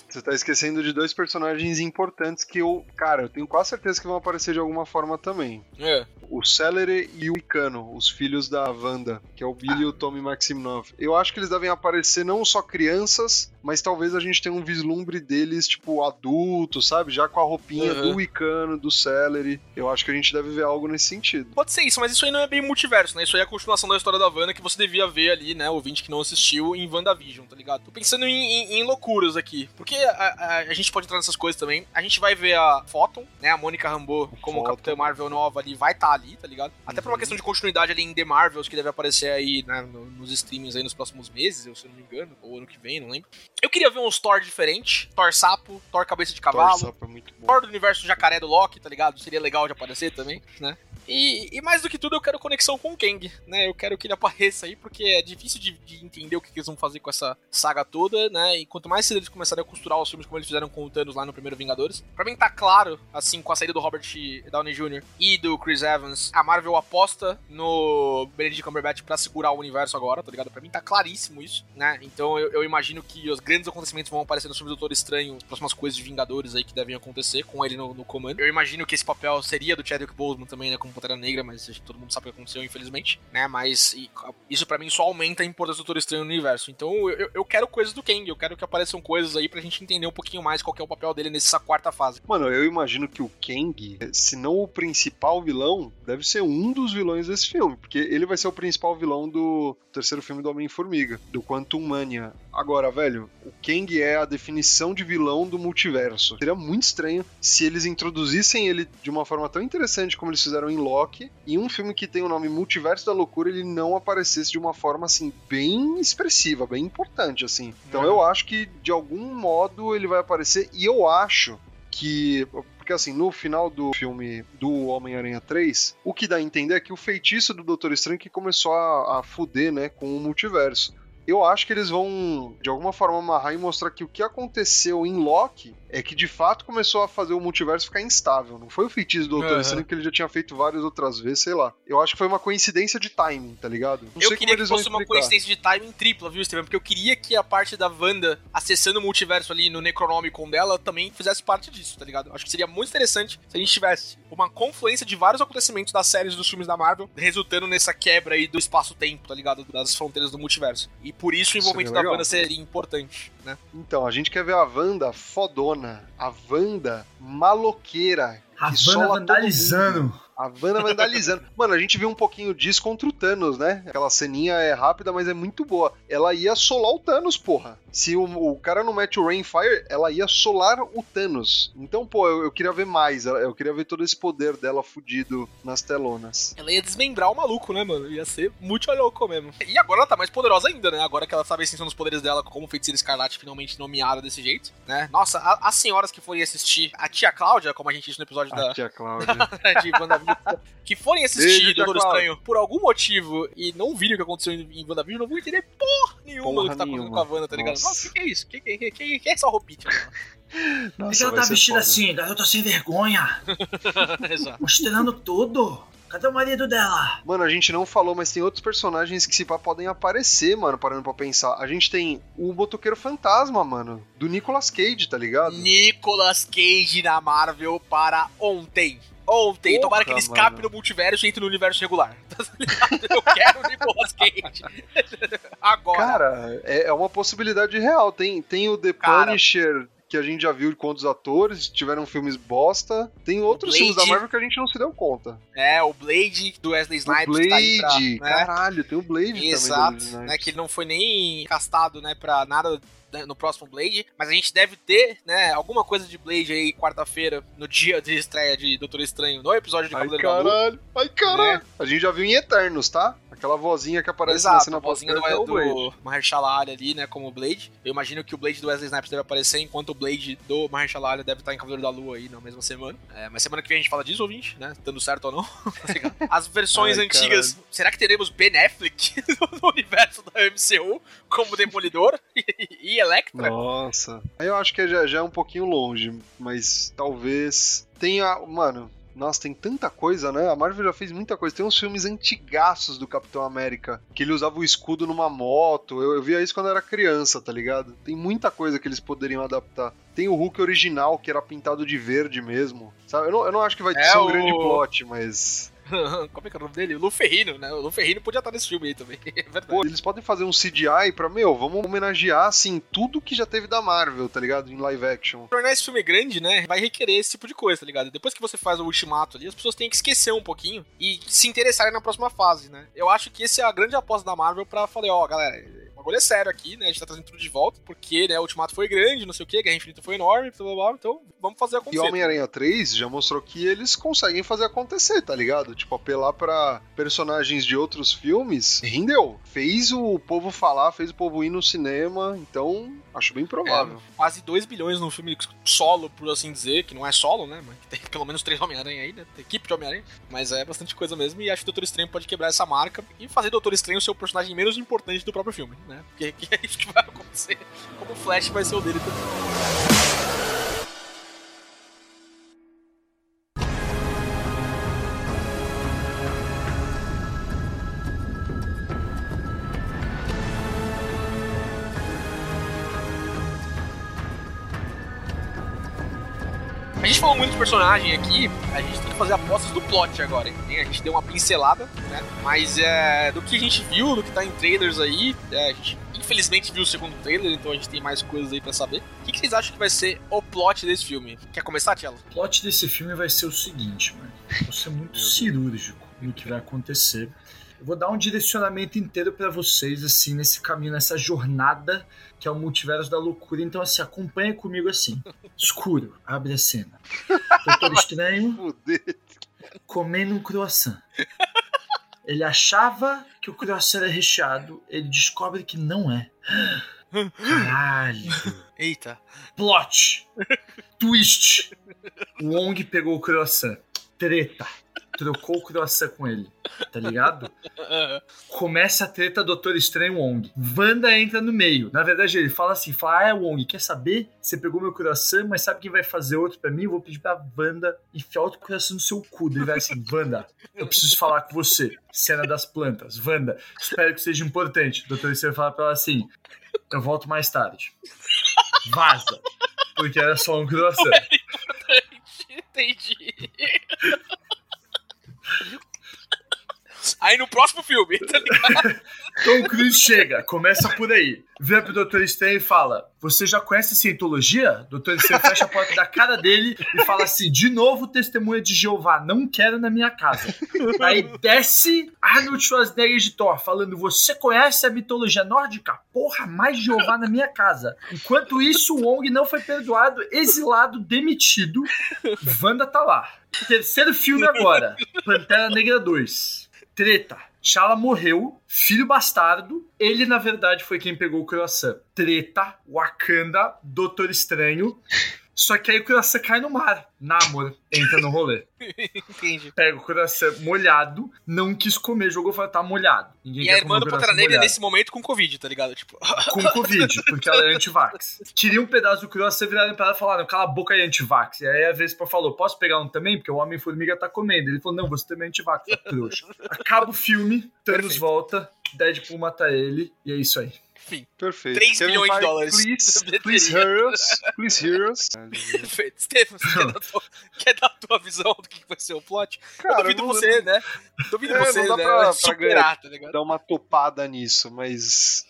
Você tá esquecendo de dois personagens importantes que eu, cara, eu tenho quase certeza que vão aparecer de alguma forma também. É. O Celery e o Icano, os filhos da Wanda, que é o Billy e o Tommy Maximoff. Eu acho que eles devem aparecer não só crianças, mas talvez a gente tenha um vislumbre deles, tipo, adultos, sabe? Já com a roupinha Uhum. do Icano, do Celery. Eu acho que a gente deve ver algo nesse sentido. Pode ser isso, mas isso aí não é bem multiverso, né? Isso aí é a continuação da história da Wanda que você devia ver ali, né? O ouvinte que não assistiu em WandaVision, tá ligado? Tô pensando em, em- em aqui. Porque a, a- a gente pode entrar nessas coisas também. A gente vai ver a Photon, né? A Mônica Rambeau como Photon. Capitã Marvel nova ali, vai estar ali, tá ligado? Até por uma Uhum. questão de continuidade ali em The Marvels, que deve aparecer aí, né? no- nos streamings aí nos próximos meses, eu, se eu não me engano, ou ano que vem, não lembro. Eu queria ver uns Thor diferentes. Thor sapo, Thor cabeça de cavalo. Thor Sapo é muito bom. Thor do universo jacaré do Loki, tá ligado? Seria legal de aparecer também, né? E, e mais do que tudo, eu quero conexão com o Kang, né? Eu quero que ele apareça aí, porque é difícil de, de entender o que, que eles vão fazer com essa saga toda, né? E quanto mais cedo eles começarem a costurar os filmes como eles fizeram com o Thanos lá no primeiro Vingadores, pra mim tá claro, assim, com a saída do Robert Downey Jr. e do Chris Evans, a Marvel aposta no Benedict Cumberbatch pra segurar o universo agora, tá ligado? Pra mim tá claríssimo isso, né? Então eu, eu imagino que os grandes acontecimentos vão aparecer nos filmes do Doutor Estranho, as próximas coisas de Vingadores aí que devem acontecer com ele no, no comando. Eu imagino que esse papel seria do Chadwick Boseman também, né, como Pantera Negra, mas todo mundo sabe o que aconteceu, infelizmente, né? Mas e, isso pra mim só aumenta a importância do Doutor Estranho no universo. Então eu, eu- quero coisas do Kang, eu quero que apareçam coisas aí pra gente entender um pouquinho mais qual é o papel dele nessa quarta fase. Mano, eu imagino que o Kang, se não o principal vilão, deve ser um dos vilões desse filme, porque ele vai ser o principal vilão do terceiro filme do Homem-Formiga, do Quantum Mania. Agora, velho, o Kang é a definição de vilão do multiverso. Seria muito estranho se eles introduzissem ele de uma forma tão interessante como eles fizeram em Loki, e um filme que tem o nome Multiverso da Loucura, ele não aparecesse de uma forma, assim, bem expressiva, bem importante, assim. Então Uhum. eu acho que, de algum modo, ele vai aparecer, e eu acho que. Porque assim, no final do filme do Homem-Aranha 3, o que dá a entender é que o feitiço do Doutor Estranho que começou a, a fuder, né, com o multiverso. Eu acho que eles vão, de alguma forma, amarrar e mostrar que o que aconteceu em Loki é que de fato começou a fazer o multiverso ficar instável. Não foi o feitiço do Doutor Aham. Estranho que ele já tinha feito várias outras vezes, sei lá. Eu acho que foi uma coincidência de timing, tá ligado? Não eu queria que fosse uma coincidência de timing tripla, viu, Steven? Porque eu queria que a parte da Wanda acessando o multiverso ali no Necronomicon dela também fizesse parte disso, tá ligado? Acho que seria muito interessante se a gente tivesse uma confluência de vários acontecimentos das séries dos filmes da Marvel, resultando nessa quebra aí do espaço-tempo, tá ligado? Das fronteiras do multiverso. E por isso o envolvimento seria da legal. Wanda seria importante, né? Então, a gente quer ver a Wanda fodona, a Wanda maloqueira. Havana vandalizando. A Wanda vandalizando. Mano, a gente viu um pouquinho disso contra o Thanos, né? Aquela ceninha é rápida, mas é muito boa. Ela ia solar o Thanos, porra. Se o, o cara não mete o Rainfire, ela ia solar o Thanos. Então, pô, eu, eu queria ver mais. Eu queria ver todo esse poder dela fudido nas telonas. Ela ia desmembrar o maluco, né, mano? Ia ser muito louco mesmo. E agora ela tá mais poderosa ainda, né? Agora que ela sabe a extensão dos poderes dela como feiticeira escarlate finalmente nomeada desse jeito, né? Nossa, a- as senhoras que forem assistir, a tia Cláudia, como a gente disse no episódio A da, tia Cláudia. de WandaVision, que forem assistir Doutor. Estranho por algum motivo e não virem o que aconteceu em, WandaVision, não vão entender porra nenhuma Porra do que tá acontecendo nenhuma. com a Wanda, tá ligado? Nossa. Nossa, o que, que é isso? O que, que, que, que, que é essa roupinha? Por Nossa, que ela tá vestida foda. assim, garota sem vergonha? Exato. Mostrando tudo. Cadê o marido dela? Mano, a gente não falou, mas tem outros personagens que se pá podem aparecer, mano, parando pra pensar. A gente tem o Motoqueiro Fantasma, mano, do Nicolas Cage, tá ligado? Nicolas Cage na Marvel para ontem. Ontem. Porra, Tomara que ele escape mano. no multiverso e entre no universo regular. Tá ligado? Eu quero o Nicolas Cage. Agora. Cara, é, é uma possibilidade real. Tem, tem o The Cara. Punisher que a gente já viu com outros atores, tiveram filmes bosta. Tem outros Blade. filmes da Marvel que a gente não se deu conta. É, o Blade do Wesley O Snipes Blade, tá aí pra, né? caralho, tem o Blade também. Exato, Snipes. né? Que ele não foi nem castado, né, pra nada né, no próximo Blade, mas a gente deve ter, né, alguma coisa de Blade aí quarta-feira, no dia de estreia de Doutor Estranho, no episódio de Ai, Cavaleiro Lua. caralho, ai, caralho. A gente já viu em Eternos, tá? Aquela vozinha que aparece na Exato, cena a vozinha do, é do Mahershala Ali ali, né, como Blade. Eu imagino que o Blade do Wesley Snipes deve aparecer, enquanto o Blade do Mahershala Ali deve estar em Cavaleiro da Lua aí na mesma semana. É, mas semana que vem a gente fala disso, ouvinte, né, dando certo ou não. As versões Ai, antigas, será que teremos Ben Affleck no universo da MCU como Demolidor e, e Electra? Nossa. Aí eu acho que já, já é um pouquinho longe, mas talvez tenha. Mano. Nossa, tem tanta coisa, né? A Marvel já fez muita coisa. Tem uns filmes antigaços do Capitão América, que ele usava o escudo numa moto. Eu, eu via isso quando eu era criança, tá ligado? Tem muita coisa que eles poderiam adaptar. Tem o Hulk original, que era pintado de verde mesmo. Sabe? Eu não, eu não acho que vai É ser um o- grande plot, mas. Como é que é o nome dele? O Lu Ferrino, né? O Lu Ferrino podia estar nesse filme aí também. É verdade. Pô, eles podem fazer um CGI pra, meu, vamos homenagear, assim, tudo que já teve da Marvel, tá ligado? Em live action. tornar esse filme grande, né, vai requerer esse tipo de coisa, tá ligado? Depois que você faz o ultimato ali, as pessoas têm que esquecer um pouquinho e se interessarem na próxima fase, né? Eu acho que essa é a grande aposta da Marvel pra falar, ó, galera, o bagulho é sério aqui, né? A gente tá trazendo tudo de volta, porque, né, o ultimato foi grande, não sei o que, Guerra Infinita foi enorme, blá, blá, blá, então vamos fazer E acontecer. Homem-Aranha 3 já mostrou que eles conseguem fazer acontecer, tá ligado? Tipo, apelar pra personagens de outros filmes, rendeu. Fez o povo falar, fez o povo ir no cinema, então acho bem provável. É, quase 2 bilhões num filme solo, por assim dizer, que não é solo, né? Mas tem pelo menos três Homem-Aranha aí, né? Tem equipe de Homem-Aranha. Mas é bastante coisa mesmo. E acho que o Doutor Estranho pode quebrar essa marca e fazer Doutor Estranho ser o personagem menos importante do próprio filme, né? Porque que é isso que vai acontecer. Como o Flash vai ser o dele também. Gente falou muito de personagem aqui, a gente tem que fazer apostas do plot agora, hein? A gente deu uma pincelada, né? Mas é, do que a gente viu, do que tá em trailers aí, é, a gente infelizmente viu o segundo trailer, então a gente tem mais coisas aí pra saber. O que, que vocês acham que vai ser o plot desse filme? Quer começar, Tielo? O plot desse filme vai ser o seguinte, mano. Vou ser muito cirúrgico no que vai acontecer. Eu vou dar um direcionamento inteiro pra vocês, assim, nesse caminho, nessa jornada que é o multiverso da loucura. Então, assim, acompanha comigo assim. Escuro, abre a cena. Doutor Estranho comendo um croissant. Ele achava que o croissant era recheado, ele descobre que não é. Caralho. Eita. Plot. Twist. O Wong pegou o croissant. Treta. Trocou o croissant com ele. Tá ligado? Começa a treta Doutor Estranho Wong. Wanda entra no meio. Na verdade, ele fala assim: fala, ah, é Wong, quer saber? Você pegou meu coração, mas sabe quem vai fazer outro pra mim? Eu vou pedir pra Wanda enfiar outro coração no seu cu. Ele vai assim: Wanda, eu preciso falar com você. Cena das plantas. Wanda, espero que seja importante. Doutor Estranho fala pra ela assim: eu volto mais tarde. Vaza. Porque era só um croissant. Entendi. Aí no próximo filme, tá ligado? Tom Cruise chega, começa por aí. Vira pro Dr. Estranho e fala: Você já conhece cientologia? Dr. Estranho fecha a porta da cara dele e fala assim: De novo, testemunha de Jeová, não quero na minha casa. Aí desce Arnold Schwarzenegger de Thor, falando: Você conhece a mitologia nórdica? Porra, mais Jeová na minha casa. Enquanto isso, o Wong não foi perdoado, exilado, demitido. Wanda tá lá. Terceiro filme agora: Pantera Negra 2. Treta. T'Challa morreu, filho bastardo. Ele, na verdade, foi quem pegou o croissant. Treta, Wakanda, Doutor Estranho. Só que aí o croissant cai no mar. Namor entra no rolê. Entendi. Pega o croissant molhado, não quis comer, jogou fora, tá molhado. Ninguém E a irmã do o Pantera croissant Negra molhado. nesse momento com Covid, tá ligado? Tipo, Com Covid, porque ela é antivax. Queria um pedaço do croissant, viraram pra ela e falaram, cala a boca aí, antivax. E aí a Vespa falou, posso pegar um também? Porque o Homem-Formiga tá comendo. Ele falou, não, você também é antivax, tá trouxa. Acaba o filme, Thanos Perfeito. volta, Deadpool mata ele, e é isso aí. Enfim. Perfeito. 3 Kevin bilhões de dólares Please, bilheteria. hear us. Please hear us. Perfeito. Estevam, você quer dar, tua, quer dar a tua visão do que vai ser o plot? Cara, eu duvido não- você, né? Duvido É, você, não dá né? pra- pra superar, tá ligado? dar uma topada nisso, mas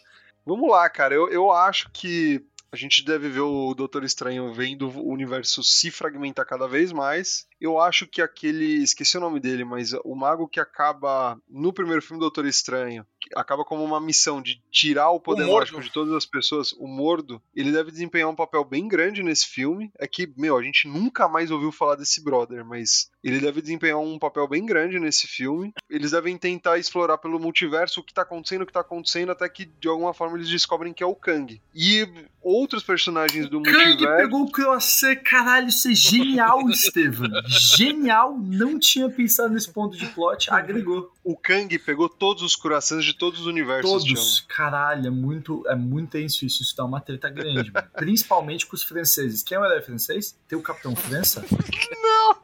vamos lá, cara. Eu, eu acho que a gente deve ver o Doutor Estranho vendo o universo se fragmentar cada vez mais. Eu acho que aquele. Esqueci o nome dele, mas o mago que acaba no primeiro filme do Doutor Estranho, acaba como uma missão de tirar o poder O mágico de todas as pessoas, o Mordo, ele deve desempenhar um papel bem grande nesse filme. É que, meu, a gente nunca mais ouviu falar desse brother, mas ele deve desempenhar um papel bem grande nesse filme. Eles devem tentar explorar pelo multiverso o que tá acontecendo, o que tá acontecendo, até que de alguma forma eles descobrem que é o Kang. E outros personagens do Kang multiverso. pegou o croissant, caralho, isso é genial, Estevam. Genial, não tinha pensado nesse ponto de plot, agregou. O Kang pegou todos os corações de todos os universos. Todos, caralho, é muito, é muito tenso isso, isso dá uma treta grande, mano. principalmente com os franceses. Quem é o herói francês? Tem o Capitão França?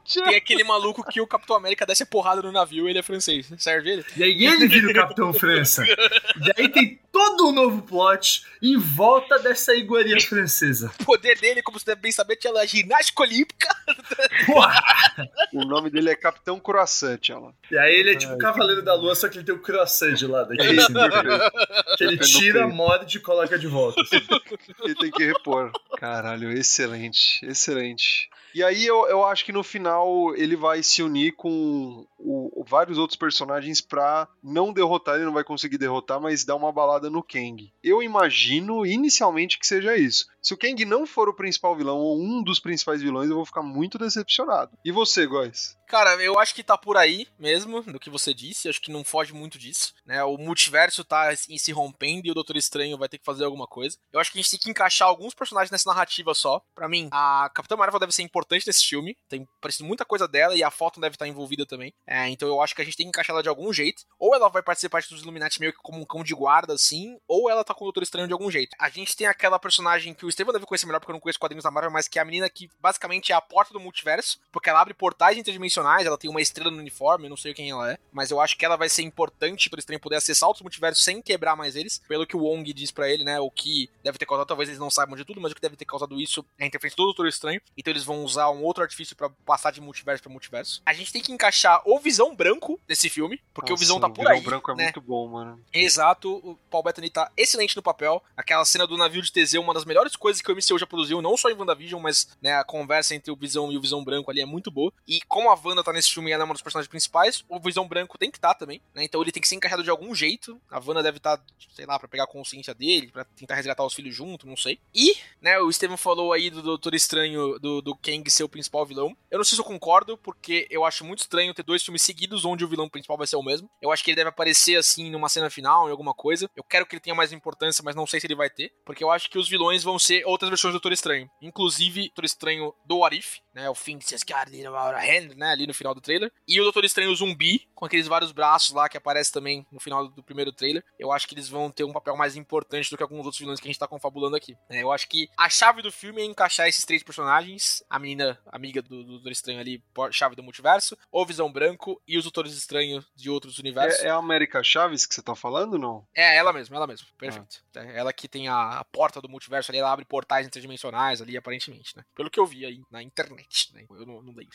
Tem aquele maluco que o Capitão América desce a porrada no navio ele é francês. Serve ele? E aí ele vira o Capitão França. E aí tem todo um novo plot em volta dessa iguaria francesa. O poder dele, como você deve bem saber, tinha a ginástica olímpica. Porra! O nome dele é Capitão Croissant, Thiago. E aí ele é tipo o Cavaleiro da Lua, só que ele tem o croissant de lado aqui, É. Que ele tira, morde e coloca de volta. assim. Ele tem que repor. Caralho, excelente, excelente. E aí eu, eu acho que no final ele vai se unir com o- vários outros personagens pra não derrotar, ele não vai conseguir derrotar, mas dar uma balada no Kang. Eu imagino inicialmente que seja isso. Se o Kang não for o principal vilão ou um dos principais vilões, eu vou ficar muito decepcionado. E você, Góis? Cara, eu acho que tá por aí mesmo, do que você disse. Acho que não foge muito disso. Né? O multiverso tá se rompendo e o Doutor Estranho vai ter que fazer alguma coisa. Eu acho que a gente tem que encaixar alguns personagens nessa narrativa só. Pra mim, a Capitã Marvel deve ser importante nesse filme. Tem parecido muita coisa dela e a foto deve estar envolvida também. É, então eu acho que a gente tem que encaixar ela de algum jeito. Ou ela vai participar dos Illuminati meio que como um cão de guarda, assim, ou ela tá com o Doutor Estranho de algum jeito. A gente tem aquela personagem que o Estevam deve conhecer melhor porque eu não conheço quadrinhos da Marvel, mas que é a menina que basicamente é a porta do multiverso, porque ela abre portais interdimensionais, ela tem uma estrela no uniforme, eu não sei quem ela é, mas eu acho que ela vai ser importante para o Estranho poder acessar outros multiversos sem quebrar mais eles, pelo que o Wong diz pra ele, né, o que deve ter causado, talvez eles não saibam de tudo, mas o que deve ter causado isso é a interferência do Doutor Estranho, então eles vão usar um outro artifício pra passar de multiverso pra multiverso. A gente tem que encaixar o Visão Branco nesse filme, porque o Visão tá por Visão aí, branco é né? muito bom, mano. Exato, o Paul Bettany tá excelente no papel. Aquela cena do navio de Teseu, uma das melhores coisas que o MCU já produziu, não só em WandaVision, mas né, a conversa entre o Visão e o Visão Branco ali é muito boa. E como a Wanda tá nesse filme e ela é uma dos personagens principais, o Visão Branco tem que estar também, né? Então ele tem que ser encaixado de algum jeito. A Wanda deve estar, sei lá, pra pegar a consciência dele, pra tentar resgatar os filhos junto, não sei. E, né, o Steven falou aí do Doutor Estranho, do, do Kang ser o principal vilão. Eu não sei se eu concordo, porque eu acho muito estranho ter dois filmes seguidos onde o vilão principal vai ser o mesmo. Eu acho que ele deve aparecer assim numa cena final, em alguma coisa. Eu quero que ele tenha mais importância, mas não sei se ele vai ter, porque eu acho que os vilões vão ser outras versões do Doutor Estranho. Inclusive, Doutor Estranho do Arif, né? O fim de Hand, né? Ali no final do trailer. E o Doutor Estranho zumbi, com aqueles vários braços lá que aparece também no final do primeiro trailer. Eu acho que eles vão ter um papel mais importante do que alguns outros vilões que a gente tá confabulando aqui. né? eu acho que a chave do filme é encaixar esses três personagens: a menina amiga do, do Doutor Estranho ali, chave do multiverso, o Visão Branco e os Doutores Estranhos de outros universos. É, é a América Chaves que você tá falando, não? É, ela mesma, ela mesma. Perfeito. É, ela que tem a, a porta do multiverso ali, ela abre portais interdimensionais ali, aparentemente, né? Pelo que eu vi aí na internet, né? Eu não, não dei.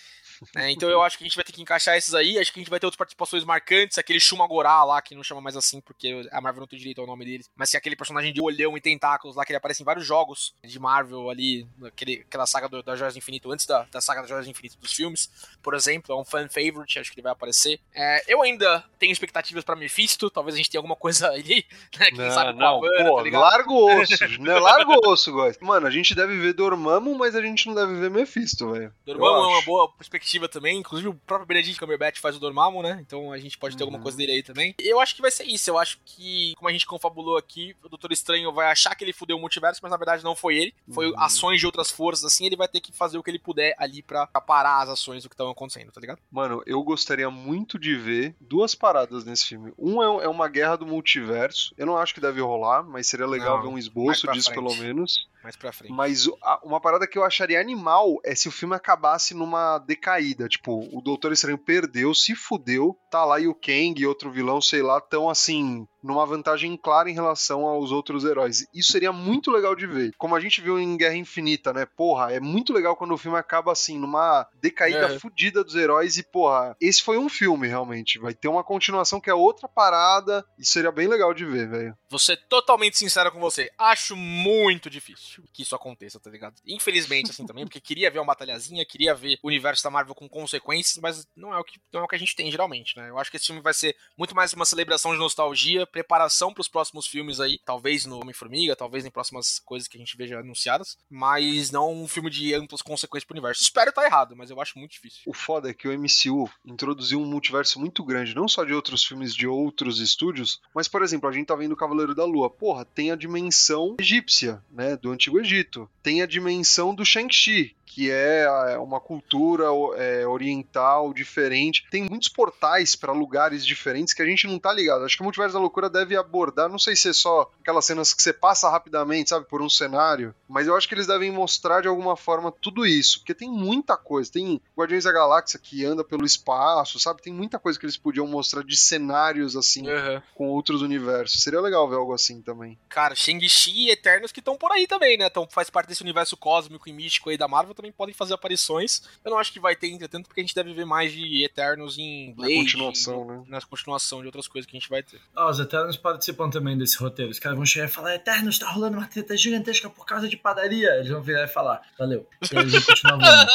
É, então eu acho que a gente vai ter que encaixar esses aí. Acho que a gente vai ter outras participações marcantes. Aquele Shumagorá lá, que não chama mais assim, porque a Marvel não tem direito ao nome dele. Mas sim aquele personagem de olhão e tentáculos lá, que ele aparece em vários jogos de Marvel ali, naquele, aquela saga do, da Joias do Infinito, antes da, da saga das Joias do Infinito dos filmes. Por exemplo, é um fan favorite, acho que ele vai aparecer. É, eu ainda tenho expectativas pra Mephisto. Talvez a gente tenha alguma coisa ali, né? Quem sabe com não, Wanda, pô, tá ligado? larga o osso, né? Larga o osso, gosto. Mano, a gente deve ver Dormammu, mas a gente não deve ver Mephisto, velho. Dormammu é uma boa perspectiva também. Inclusive, o próprio Benedict Cumberbatch faz o Dormammu, né? Então a gente pode ter alguma Uhum. coisa dele aí também. Eu acho que vai ser isso. Eu acho que, como a gente confabulou aqui, o Doutor Estranho vai achar que ele fudeu o multiverso, mas na verdade não foi ele. Foi Uhum. ações de outras forças, assim. Ele vai ter que fazer o que ele puder ali pra, pra parar as ações do que estão acontecendo, tá ligado? Mano, eu gostaria muito de ver duas paradas nesse filme. Um é, é uma guerra do multiverso. Eu não acho que deve rolar, mas seria legal Não, ver um esboço disso, frente. pelo menos. Mais pra frente. Mas a- uma parada que eu acharia animal é se o filme acabasse numa decaída. Tipo, o Doutor Estranho perdeu, se fudeu, tá lá e o Kang e outro vilão, sei lá, tão assim, numa vantagem clara em relação aos outros heróis. Isso seria muito legal de ver. Como a gente viu em Guerra Infinita, né? Porra, é muito legal quando o filme acaba assim, numa decaída É. fodida dos heróis e, porra, esse foi um filme, realmente. Vai ter uma continuação que é outra parada. Isso seria bem legal de ver, velho. Vou ser totalmente sincero com você. Acho muito difícil que isso aconteça, tá ligado? Infelizmente, assim também, porque queria ver uma batalhazinha, queria ver o universo da Marvel com consequências, mas não é o que, não é o que a gente tem geralmente, né? Eu acho que esse filme vai ser muito mais uma celebração de nostalgia, preparação pros próximos filmes aí, talvez no Homem-Formiga, talvez em próximas coisas que a gente veja anunciadas, mas não um filme de amplas consequências pro universo. Espero estar errado, mas eu acho muito difícil. O foda é que o MCU introduziu um multiverso muito grande, não só de outros filmes de outros estúdios, mas, por exemplo, a gente tá vendo o Cavaleiro da Lua. Porra, tem a dimensão egípcia, né? Do Antigo Egito. Tem a dimensão do Shang-Chi, que é é, uma cultura é, oriental diferente. Tem muitos portais para lugares diferentes que a gente não tá ligado. Acho que o Multiverso da Loucura deve abordar, não sei se é só aquelas cenas que você passa rapidamente, sabe, por um cenário, mas eu acho que eles devem mostrar de alguma forma tudo isso, porque tem muita coisa. Tem Guardiões da Galáxia que anda pelo espaço, sabe? Tem muita coisa que eles podiam mostrar de cenários assim Aham. com outros universos. Seria legal ver algo assim também. Cara, Shang-Chi e Eternos que estão por aí também, né? Então faz parte desse universo cósmico e místico aí da Marvel, também podem fazer aparições. Eu não acho que vai ter, entretanto, porque a gente deve ver mais de Eternos em Na Blade. continuação, né? Na continuação de outras coisas que a gente vai ter. Ah, os Eternos participam também desse roteiro. Os caras vão chegar e falar: Eternos, tá rolando uma treta gigantesca por causa de padaria. Eles vão virar e falar: Valeu. Aí eles vão continuar voando.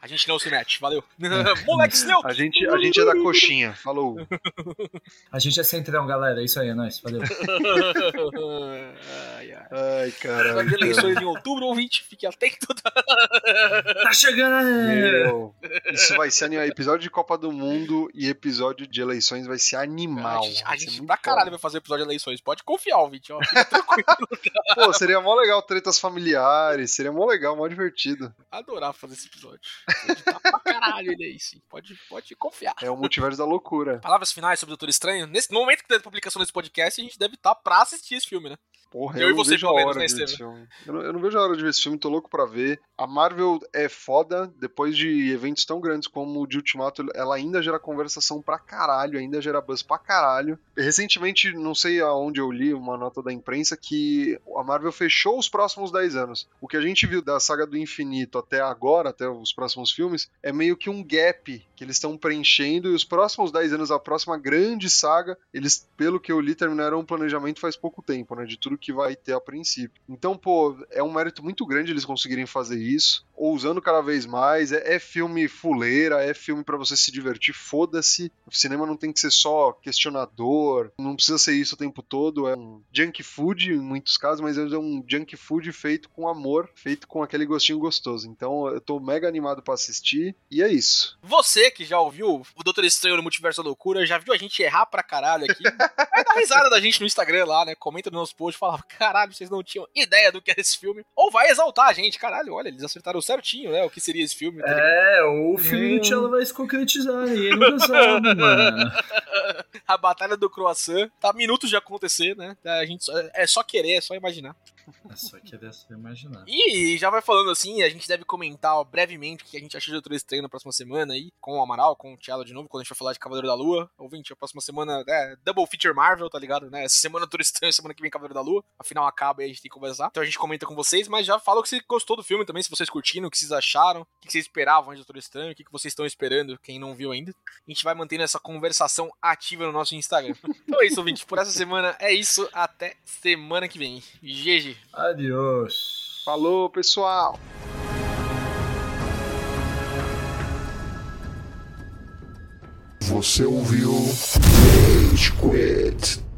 a gente não se mete, valeu. Moleque Snow! A gente, a gente é da coxinha. Falou. A gente é centrão, galera. É isso aí, é nóis. Valeu. ai, ai. Ai, caralho. ter eleições em outubro, ouvinte, fique atento. Tá chegando aí! Meu, isso vai ser animal. Episódio de Copa do Mundo e episódio de eleições vai ser animal. a gente, a pra caralho vai fazer episódio de eleições. Pode confiar, ó. Fica tranquilo. Pô, seria mó legal tretas familiares, seria mó legal, mó divertido. Adorar fazer esse episódio. Editar pra caralho ele aí, sim. Pode, pode confiar. É o multiverso da loucura. Palavras finais sobre o Doutor Estranho. Nesse no momento que da publicação desse podcast, a gente deve estar pra assistir esse filme, né? Porra, Eu eu, e você, pelo menos, hora de ver esse Estevam? filme. Eu não, eu não vejo a hora de ver esse filme, tô louco pra ver. A Marvel é foda, depois de eventos tão grandes como o de Ultimato, ela ainda gera conversação pra caralho, ainda gera buzz pra caralho. Recentemente, não sei aonde eu li uma nota da imprensa que a Marvel fechou os próximos 10 anos. O que a gente viu da saga do infinito até agora, até os próximos filmes, é meio que um gap que eles estão preenchendo e os próximos 10 anos, a próxima grande saga, eles, pelo que eu li, terminaram o planejamento faz pouco tempo, né? De tudo que vai ter a princípio. Então, pô, é um mérito muito grande eles conseguirem fazer isso, ousando cada vez mais. É, é filme fuleira, é filme pra você se divertir, foda-se. O cinema não tem que ser só questionador, não precisa ser isso o tempo todo. É um junk food em muitos casos, mas é um junk food feito com amor, feito com aquele gostinho gostoso. Então, eu tô mega animado pra assistir e é isso. Você que já ouviu o Doutor Estranho no Multiverso da Loucura, já viu a gente errar pra caralho aqui, vai dar risada da gente no Instagram lá, né? Comenta no nosso post, fala, caralho, vocês não tinham ideia do que era esse filme. Ou vai exaltar a gente, caralho, olha, eles acertaram certinho, né? O que seria esse filme. tá? É, o filme do Tchelo vai se concretizar, ninguém nunca sabe, mano. A Batalha do Croissant tá a minutos de acontecer, né? A gente só- é só querer, é só imaginar. É só que dessa imaginar. E já vai falando assim, a gente deve comentar ó, brevemente o que a gente acha de Doutor Estranho na próxima semana aí, com o Amaral, com o Thiago de novo, quando a gente for falar de Cavaleiro da Lua. Ouvinte, a próxima semana é Double Feature Marvel, tá ligado? Né? Essa semana Doutor Estranho, semana que vem Cavaleiro da Lua. Afinal acaba e a gente tem que conversar. Então a gente comenta com vocês, mas já fala o que você gostou do filme também, se vocês curtiram, o que vocês acharam, o que vocês esperavam de Doutor Estranho, o que vocês estão esperando, quem não viu ainda. A gente vai mantendo essa conversação ativa no nosso Instagram. então é isso, ouvinte. Por essa semana é isso. Até semana que vem. GG. Adiós. Falou, pessoal! Você ouviu Rage Quit.